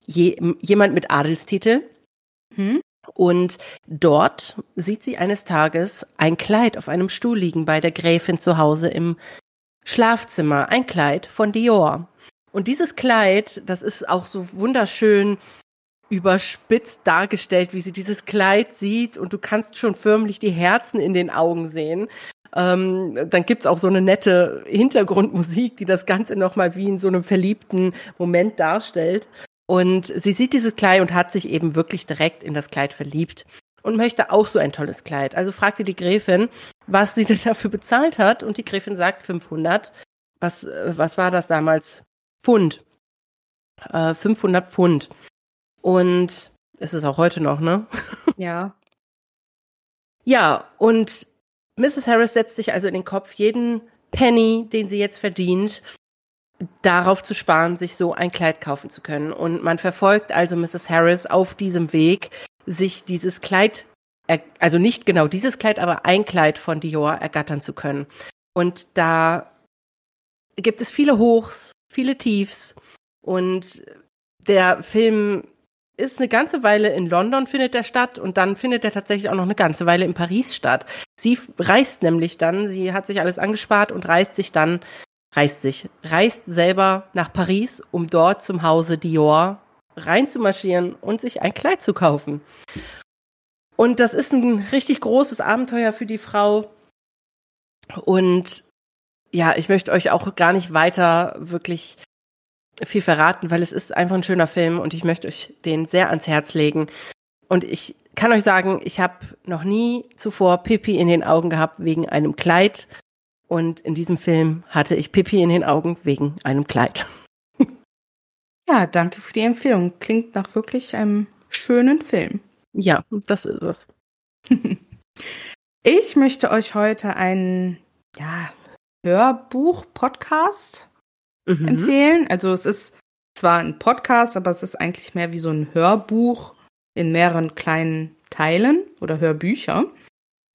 je, jemand mit Adelstitel. Hm? Und dort sieht sie eines Tages ein Kleid auf einem Stuhl liegen bei der Gräfin zu Hause im Schlafzimmer. Ein Kleid von Dior. Und dieses Kleid, das ist auch so wunderschön überspitzt dargestellt, wie sie dieses Kleid sieht. Und du kannst schon förmlich die Herzen in den Augen sehen. Ähm, dann gibt's auch so eine nette Hintergrundmusik, die das Ganze nochmal wie in so einem verliebten Moment darstellt. Und sie sieht dieses Kleid und hat sich eben wirklich direkt in das Kleid verliebt und möchte auch so ein tolles Kleid. Also fragte die Gräfin, was sie denn dafür bezahlt hat und die Gräfin sagt 500. Was, äh, was war das damals? Pfund. Äh, 500 Pfund. Und ist es auch heute noch, ne? Ja. ja, und Mrs. Harris setzt sich also in den Kopf, jeden Penny, den sie jetzt verdient, darauf zu sparen, sich so ein Kleid kaufen zu können. Und man verfolgt also Mrs. Harris auf diesem Weg, sich dieses Kleid, also nicht genau dieses Kleid, aber ein Kleid von Dior ergattern zu können. Und da gibt es viele Hochs, viele Tiefs. Und der Film ist eine ganze Weile in London, findet er statt. Und dann findet er tatsächlich auch noch eine ganze Weile in Paris statt. Sie reist nämlich dann, sie hat sich alles angespart und reist sich dann, reist sich, reist selber nach Paris, um dort zum Hause Dior reinzumarschieren und sich ein Kleid zu kaufen. Und das ist ein richtig großes Abenteuer für die Frau. Und ja, ich möchte euch auch gar nicht weiter wirklich viel verraten, weil es ist einfach ein schöner Film und ich möchte euch den sehr ans Herz legen. Und ich kann euch sagen, ich habe noch nie zuvor Pippi in den Augen gehabt wegen einem Kleid. Und in diesem Film hatte ich Pippi in den Augen wegen einem Kleid. Ja, danke für die Empfehlung. Klingt nach wirklich einem schönen Film. Ja, das ist es. ich möchte euch heute einen ja, Hörbuch-Podcast mhm. empfehlen. Also es ist zwar ein Podcast, aber es ist eigentlich mehr wie so ein Hörbuch in mehreren kleinen Teilen oder Hörbücher.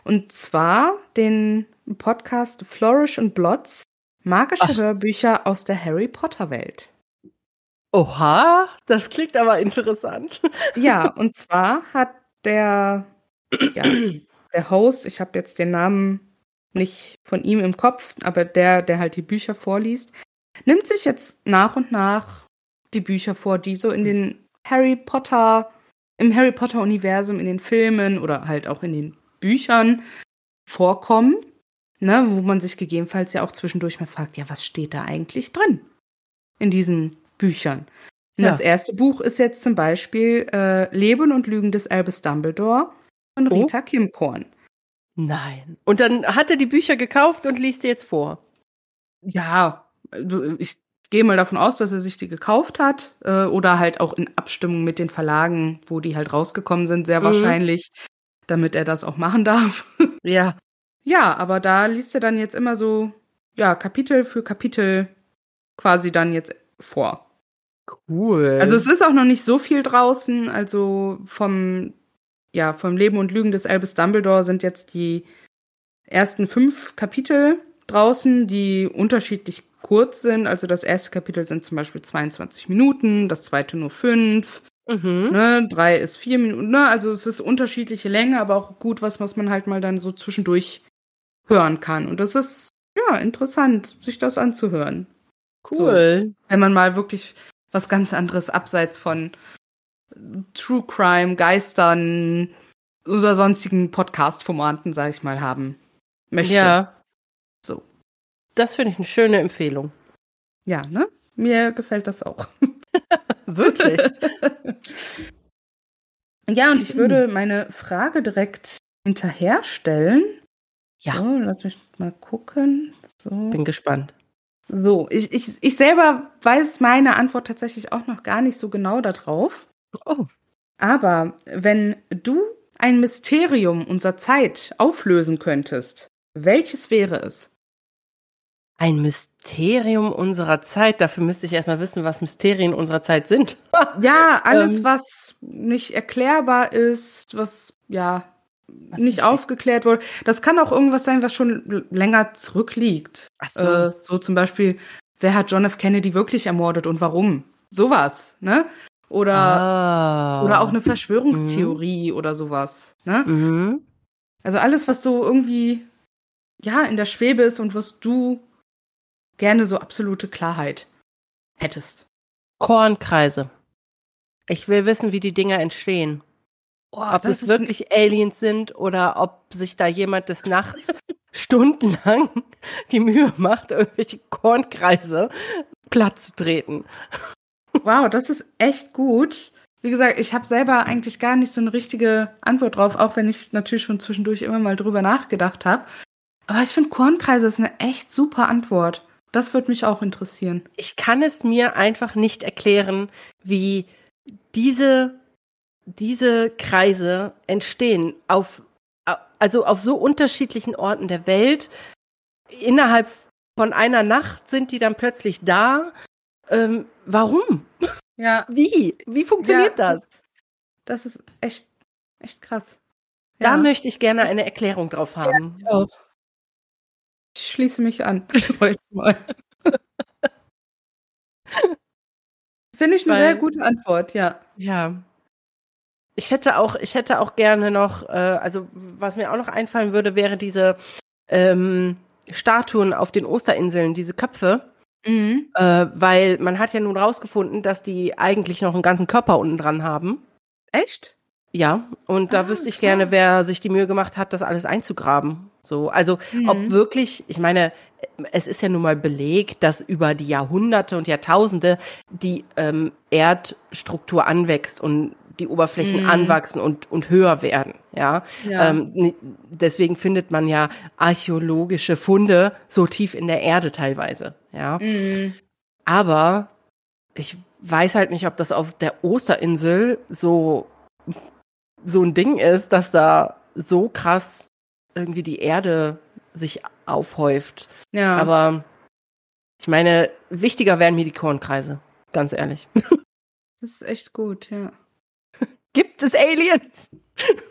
Und zwar den Podcast Flourish and Blots, magische Ach. Hörbücher aus der Harry Potter Welt. Oha, das klingt aber interessant. Ja, und zwar hat der, ja, der Host, ich habe jetzt den Namen nicht von ihm im Kopf, aber der, der halt die Bücher vorliest, nimmt sich jetzt nach und nach die Bücher vor, die so in den Harry Potter, im Harry Potter Universum, in den Filmen oder halt auch in den Büchern vorkommen, ne, wo man sich gegebenenfalls ja auch zwischendurch mal fragt, ja, was steht da eigentlich drin in diesen Büchern? Und ja. das erste Buch ist jetzt zum Beispiel äh, Leben und Lügen des Albus Dumbledore von oh. Rita. Kimkorn. Nein. Und dann hat er die Bücher gekauft und liest die jetzt vor. Ja, ich gehe mal davon aus, dass er sich die gekauft hat äh, oder halt auch in Abstimmung mit den Verlagen, wo die halt rausgekommen sind, sehr mhm. wahrscheinlich, damit er das auch machen darf. ja. Ja, aber da liest er dann jetzt immer so, ja, Kapitel für Kapitel quasi dann jetzt vor. Cool. Also es ist auch noch nicht so viel draußen, also vom ja, vom Leben und Lügen des Albus Dumbledore sind jetzt die ersten fünf Kapitel draußen, die unterschiedlich kurz sind. Also das erste Kapitel sind zum Beispiel 22 Minuten, das zweite nur fünf. Mhm. Ne, drei ist vier Minuten. Ne? Also es ist unterschiedliche Länge, aber auch gut was, was man halt mal dann so zwischendurch hören kann. Und das ist ja interessant, sich das anzuhören. Cool. So, wenn man mal wirklich was ganz anderes abseits von True Crime, Geistern oder sonstigen Podcast-Formaten, sag ich mal, haben möchte. Ja. So. Das finde ich eine schöne Empfehlung. Ja, ne? Mir gefällt das auch. Wirklich? ja, und ich würde meine Frage direkt hinterher stellen. Ja. So, lass mich mal gucken. So. Bin gespannt. So, ich, ich, ich selber weiß meine Antwort tatsächlich auch noch gar nicht so genau darauf. Oh. Aber wenn du ein Mysterium unserer Zeit auflösen könntest, welches wäre es? Ein Mysterium unserer Zeit. Dafür müsste ich erstmal wissen, was Mysterien unserer Zeit sind. ja, alles, ähm, was nicht erklärbar ist, was ja was nicht aufgeklärt wurde. Das kann auch irgendwas sein, was schon länger zurückliegt. Ach so. Äh, so zum Beispiel, wer hat John F. Kennedy wirklich ermordet und warum? Sowas, ne? Oder, ah. oder auch eine Verschwörungstheorie mhm. oder sowas. Ne? Mhm. Also alles, was so irgendwie ja in der Schwebe ist und was du gerne so absolute Klarheit hättest. Kornkreise. Ich will wissen, wie die Dinger entstehen. Oh, ob es wirklich Aliens sind oder ob sich da jemand des Nachts stundenlang die Mühe macht, irgendwelche Kornkreise platt zu treten. Wow, das ist echt gut. Wie gesagt, ich habe selber eigentlich gar nicht so eine richtige Antwort drauf, auch wenn ich natürlich schon zwischendurch immer mal drüber nachgedacht habe. Aber ich finde, Kornkreise ist eine echt super Antwort. Das würde mich auch interessieren. Ich kann es mir einfach nicht erklären, wie diese, diese Kreise entstehen. Auf, also auf so unterschiedlichen Orten der Welt, innerhalb von einer Nacht sind die dann plötzlich da. Ähm, warum? Ja. Wie? Wie funktioniert Ja, das? Das ist echt, echt krass. Da Ja. möchte ich gerne eine Erklärung drauf haben. Ich auch. Ich schließe mich an. Finde ich eine Weil- sehr gute Antwort, ja. Ja. Ich hätte auch, ich hätte auch gerne noch, äh, also was mir auch noch einfallen würde, wäre diese ähm, Statuen auf den Osterinseln, diese Köpfe, Mhm. äh, weil man hat ja nun rausgefunden, dass die eigentlich noch einen ganzen Körper unten dran haben. Echt? Ja, und da Ah, wüsste ich krass. gerne, wer sich die Mühe gemacht hat, das alles einzugraben. So, also ob Mhm. wirklich, ich meine, es ist ja nun mal belegt, dass über die Jahrhunderte und Jahrtausende die ähm, Erdstruktur anwächst und die Oberflächen Mhm. anwachsen und, und höher werden. Ja, Ja. Ähm, deswegen findet man ja archäologische Funde so tief in der Erde teilweise. Ja, Mhm. aber ich weiß halt nicht, ob das auf der Osterinsel so, so ein Ding ist, dass da so krass irgendwie die Erde sich aufhäuft. Ja. Aber ich meine, wichtiger wären mir die Kornkreise, ganz ehrlich. das ist echt gut, ja. Gibt es Aliens,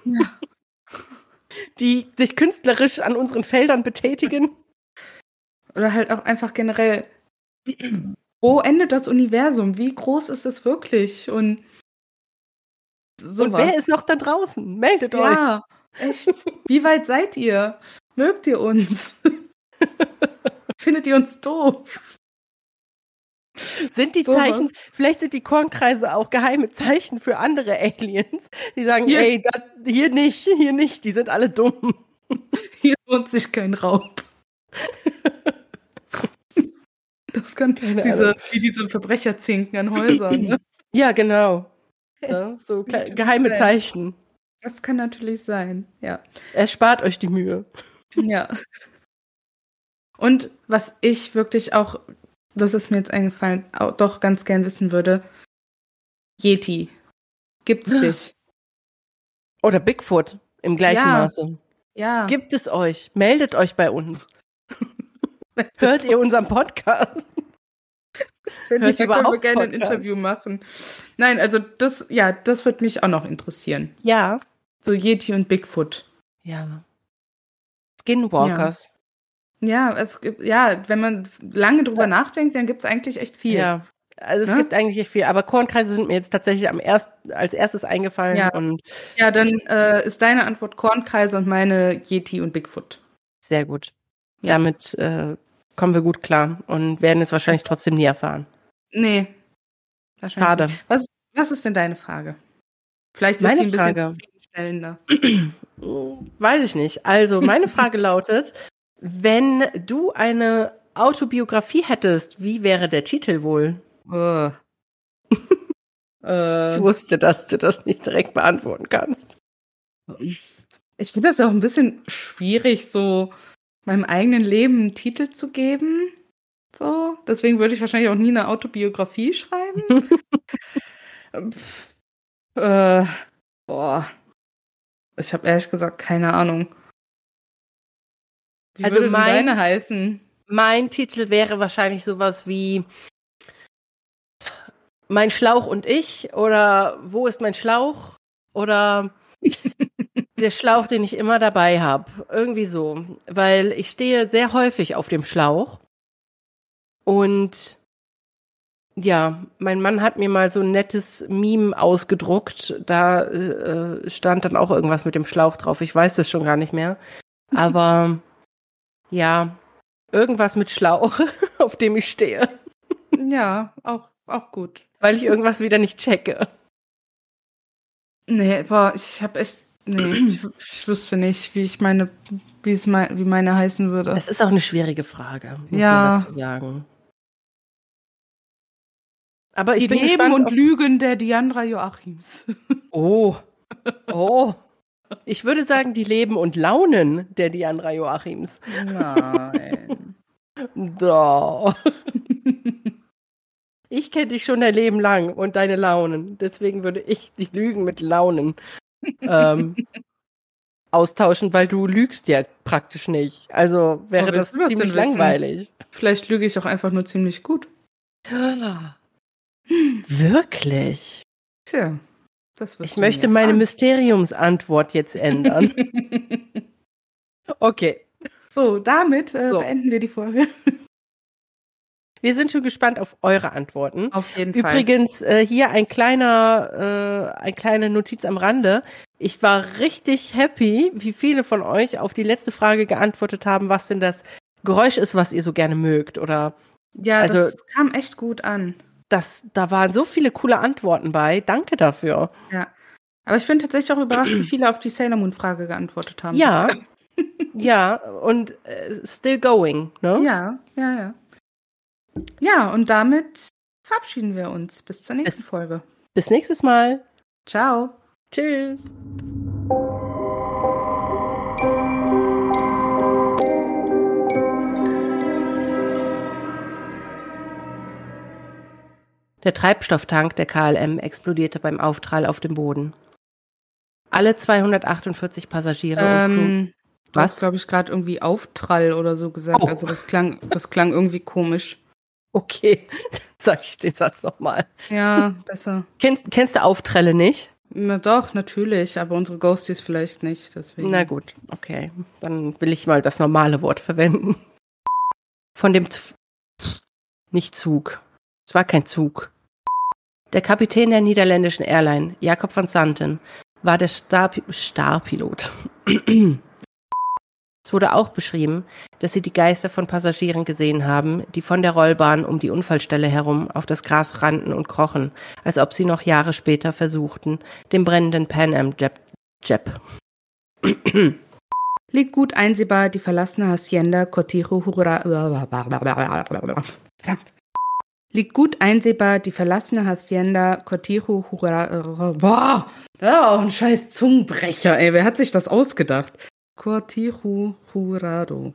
Ja. die sich künstlerisch an unseren Feldern betätigen? Oder halt auch einfach generell, wo endet das Universum? Wie groß ist es wirklich? Und sowas. Und wer ist noch da draußen? Meldet euch. Ja, echt. Wie weit seid ihr? Mögt ihr uns? Findet ihr uns doof? Sind die Sowas. Zeichen, vielleicht sind die Kornkreise auch geheime Zeichen für andere Aliens, die sagen, Hier- ey, das, hier nicht, hier nicht, die sind alle dumm. Hier lohnt sich kein Raub. Das kann Keine diese, wie diese Verbrecherzinken an Häusern. Ne? Ja, genau. Ja, so geheime. Zeichen. Das kann natürlich sein, ja. Erspart euch die Mühe. Ja. Und was ich wirklich auch, das ist mir jetzt eingefallen, auch doch ganz gern wissen würde, Yeti. Gibt's dich? Oder Bigfoot im gleichen Ja. Maße. Ja. Gibt es euch? Meldet euch bei uns. Hört ihr unseren Podcast? Wenn hört ja, können wir gerne ein? Interview machen. Nein, also das, ja, das wird mich auch noch interessieren. Ja. So Yeti und Bigfoot. Ja. Skinwalkers. Ja, es gibt, ja, wenn man lange drüber nachdenkt, dann gibt's eigentlich echt viel. Ja. Also es Ne? gibt eigentlich viel, aber Kornkreise sind mir jetzt tatsächlich am erst, als erstes eingefallen Ja. und Ja, dann äh, ist deine Antwort Kornkreise und meine Yeti und Bigfoot. sehr gut. Ja. Damit äh, kommen wir gut klar und werden es wahrscheinlich trotzdem nie erfahren. Nee. Wahrscheinlich. Schade. nicht. Was, was ist denn deine Frage? Vielleicht ist Meine sie ein bisschen Frage. zufriedenstellender. Weiß ich nicht. Also, meine Frage lautet, wenn du eine Autobiografie hättest, wie wäre der Titel wohl? Uh. Ich wusste, dass du das nicht direkt beantworten kannst. ich finde das ja auch ein bisschen schwierig, so meinem eigenen Leben einen Titel zu geben. So, deswegen würde ich wahrscheinlich auch nie eine Autobiografie schreiben. Pff, äh, boah. Ich habe ehrlich gesagt keine Ahnung. Wie Also würde mein- deine heißen? Mein Titel wäre wahrscheinlich sowas wie Mein Schlauch und ich oder Wo ist mein Schlauch? Oder der Schlauch, den ich immer dabei habe. Irgendwie so. Weil ich stehe sehr häufig auf dem Schlauch. Und ja, mein Mann hat mir mal so ein nettes Meme ausgedruckt. Da äh, stand dann auch irgendwas mit dem Schlauch drauf. Ich weiß das schon gar nicht mehr. Aber ja, irgendwas mit Schlauch, auf dem ich stehe. Ja, auch, auch gut. Weil ich irgendwas wieder nicht checke. Nee, boah, ich habe echt. Nee, ich, ich wüsste nicht, wie ich meine, wie es mein, wie meine heißen würde. Das ist auch eine schwierige Frage, muss Ja. man dazu sagen. Aber ich Die bin Leben gespannt. und Lügen der Diandra Joachims. oh. Oh. Ich würde sagen, die Leben und Launen der Diandra Joachims. Nein. Da. Ich kenne dich schon dein Leben lang und deine Launen. Deswegen würde ich die Lügen mit Launen ähm, austauschen, weil du lügst ja praktisch nicht. Also wäre Wo das ziemlich wissen? langweilig. Vielleicht lüge ich auch einfach nur ziemlich gut. Wirklich? Tja, Ich möchte meine. Mysteriumsantwort jetzt ändern. okay. so, damit äh, So. beenden wir die Folge. Wir sind schon gespannt auf eure Antworten. Auf jeden Fall. Übrigens, äh, hier ein kleiner, äh, eine kleine Notiz am Rande. Ich war richtig happy, wie viele von euch auf die letzte Frage geantwortet haben, was denn das Geräusch ist, was ihr so gerne mögt. Oder Ja, also- das kam echt gut an. Das, da waren so viele coole Antworten bei. Danke dafür. Ja. Aber ich bin tatsächlich auch überrascht, wie viele auf die Sailor Moon Frage geantwortet haben. Ja, ja, und äh, still going, ne? Ja, ja, ja. Ja, und damit verabschieden wir uns. Bis zur nächsten Bis- Folge. Bis nächstes Mal. Ciao. Tschüss. Der Treibstofftank der KLM explodierte beim Aufprall auf dem Boden. Alle 248 Passagiere und Crew. Ähm, du Was? hast, glaube ich, gerade irgendwie Auftrall oder so gesagt. Oh. Also das klang, das klang irgendwie komisch. Okay, dann sag ich den Satz nochmal. Ja, besser. Kennst, kennst du Auftrelle nicht? Na doch, natürlich, aber unsere Ghosties vielleicht nicht. Deswegen. Na gut, okay. Dann will ich mal das normale Wort verwenden. Von dem Z nicht Zug. Es war kein Zug. Der Kapitän der niederländischen Airline, Jacob van Santen, war der Star Starpilot. es wurde auch beschrieben, dass sie die Geister von Passagieren gesehen haben, die von der Rollbahn um die Unfallstelle herum auf das Gras rannten und krochen, als ob sie noch Jahre später versuchten, den brennenden Pan Am Jeb, Jeb Liegt gut einsehbar die verlassene Hacienda Cotijo Hura. Verdammt. Liegt gut einsehbar die verlassene Hacienda Cotijo Hura. Boah, das war auch ein scheiß Zungenbrecher, ey. Wer hat sich das ausgedacht? Cortijo Jurado.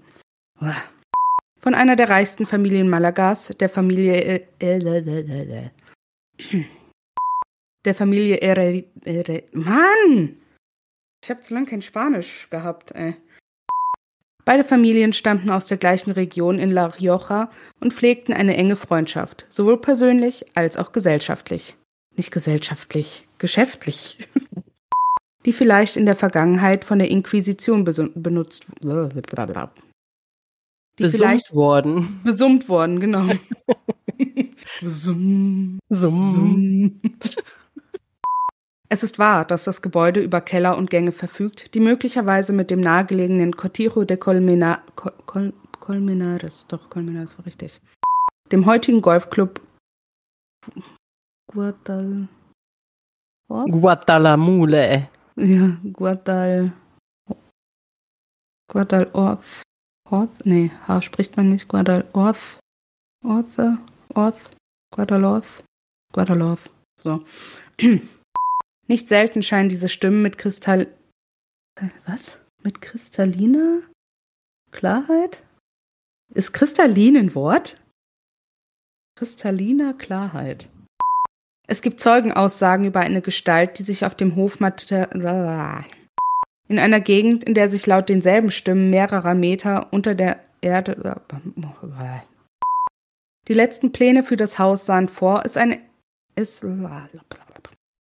Von einer der reichsten Familien Malagas, der Familie. äh, Der Familie. Ere Mann! Ich habe zu lange kein Spanisch gehabt, ey. Beide Familien stammten aus der gleichen Region in La Rioja und pflegten eine enge Freundschaft, sowohl persönlich als auch gesellschaftlich. Nicht gesellschaftlich, geschäftlich. Die vielleicht in der Vergangenheit von der Inquisition benutzt. Die besummt vielleicht worden. besummt worden, genau. Besummt. Summ. Es ist wahr, dass das Gebäude über Keller und Gänge verfügt, die möglicherweise mit dem nahegelegenen Cotijo de Colmena, Col, Col, Colmenares, doch Colmenares war richtig, dem heutigen Golfclub Guadal, Guadalamule. ja, Guadal, Guadalhorth, Horth, nee, H spricht man nicht, Guadalhorth, Orthe, Orth, Guadalhorth, Guadalhorth, so. Nicht selten scheinen diese Stimmen mit Kristall... Was? Mit kristalliner Klarheit? Ist kristallin ein Wort? Kristalliner Klarheit. Es gibt Zeugenaussagen über eine Gestalt, die sich auf dem Hof mater in einer Gegend, in der sich laut denselben Stimmen mehrerer Meter unter der Erde die letzten Pläne für das Haus sahen vor, es eine ist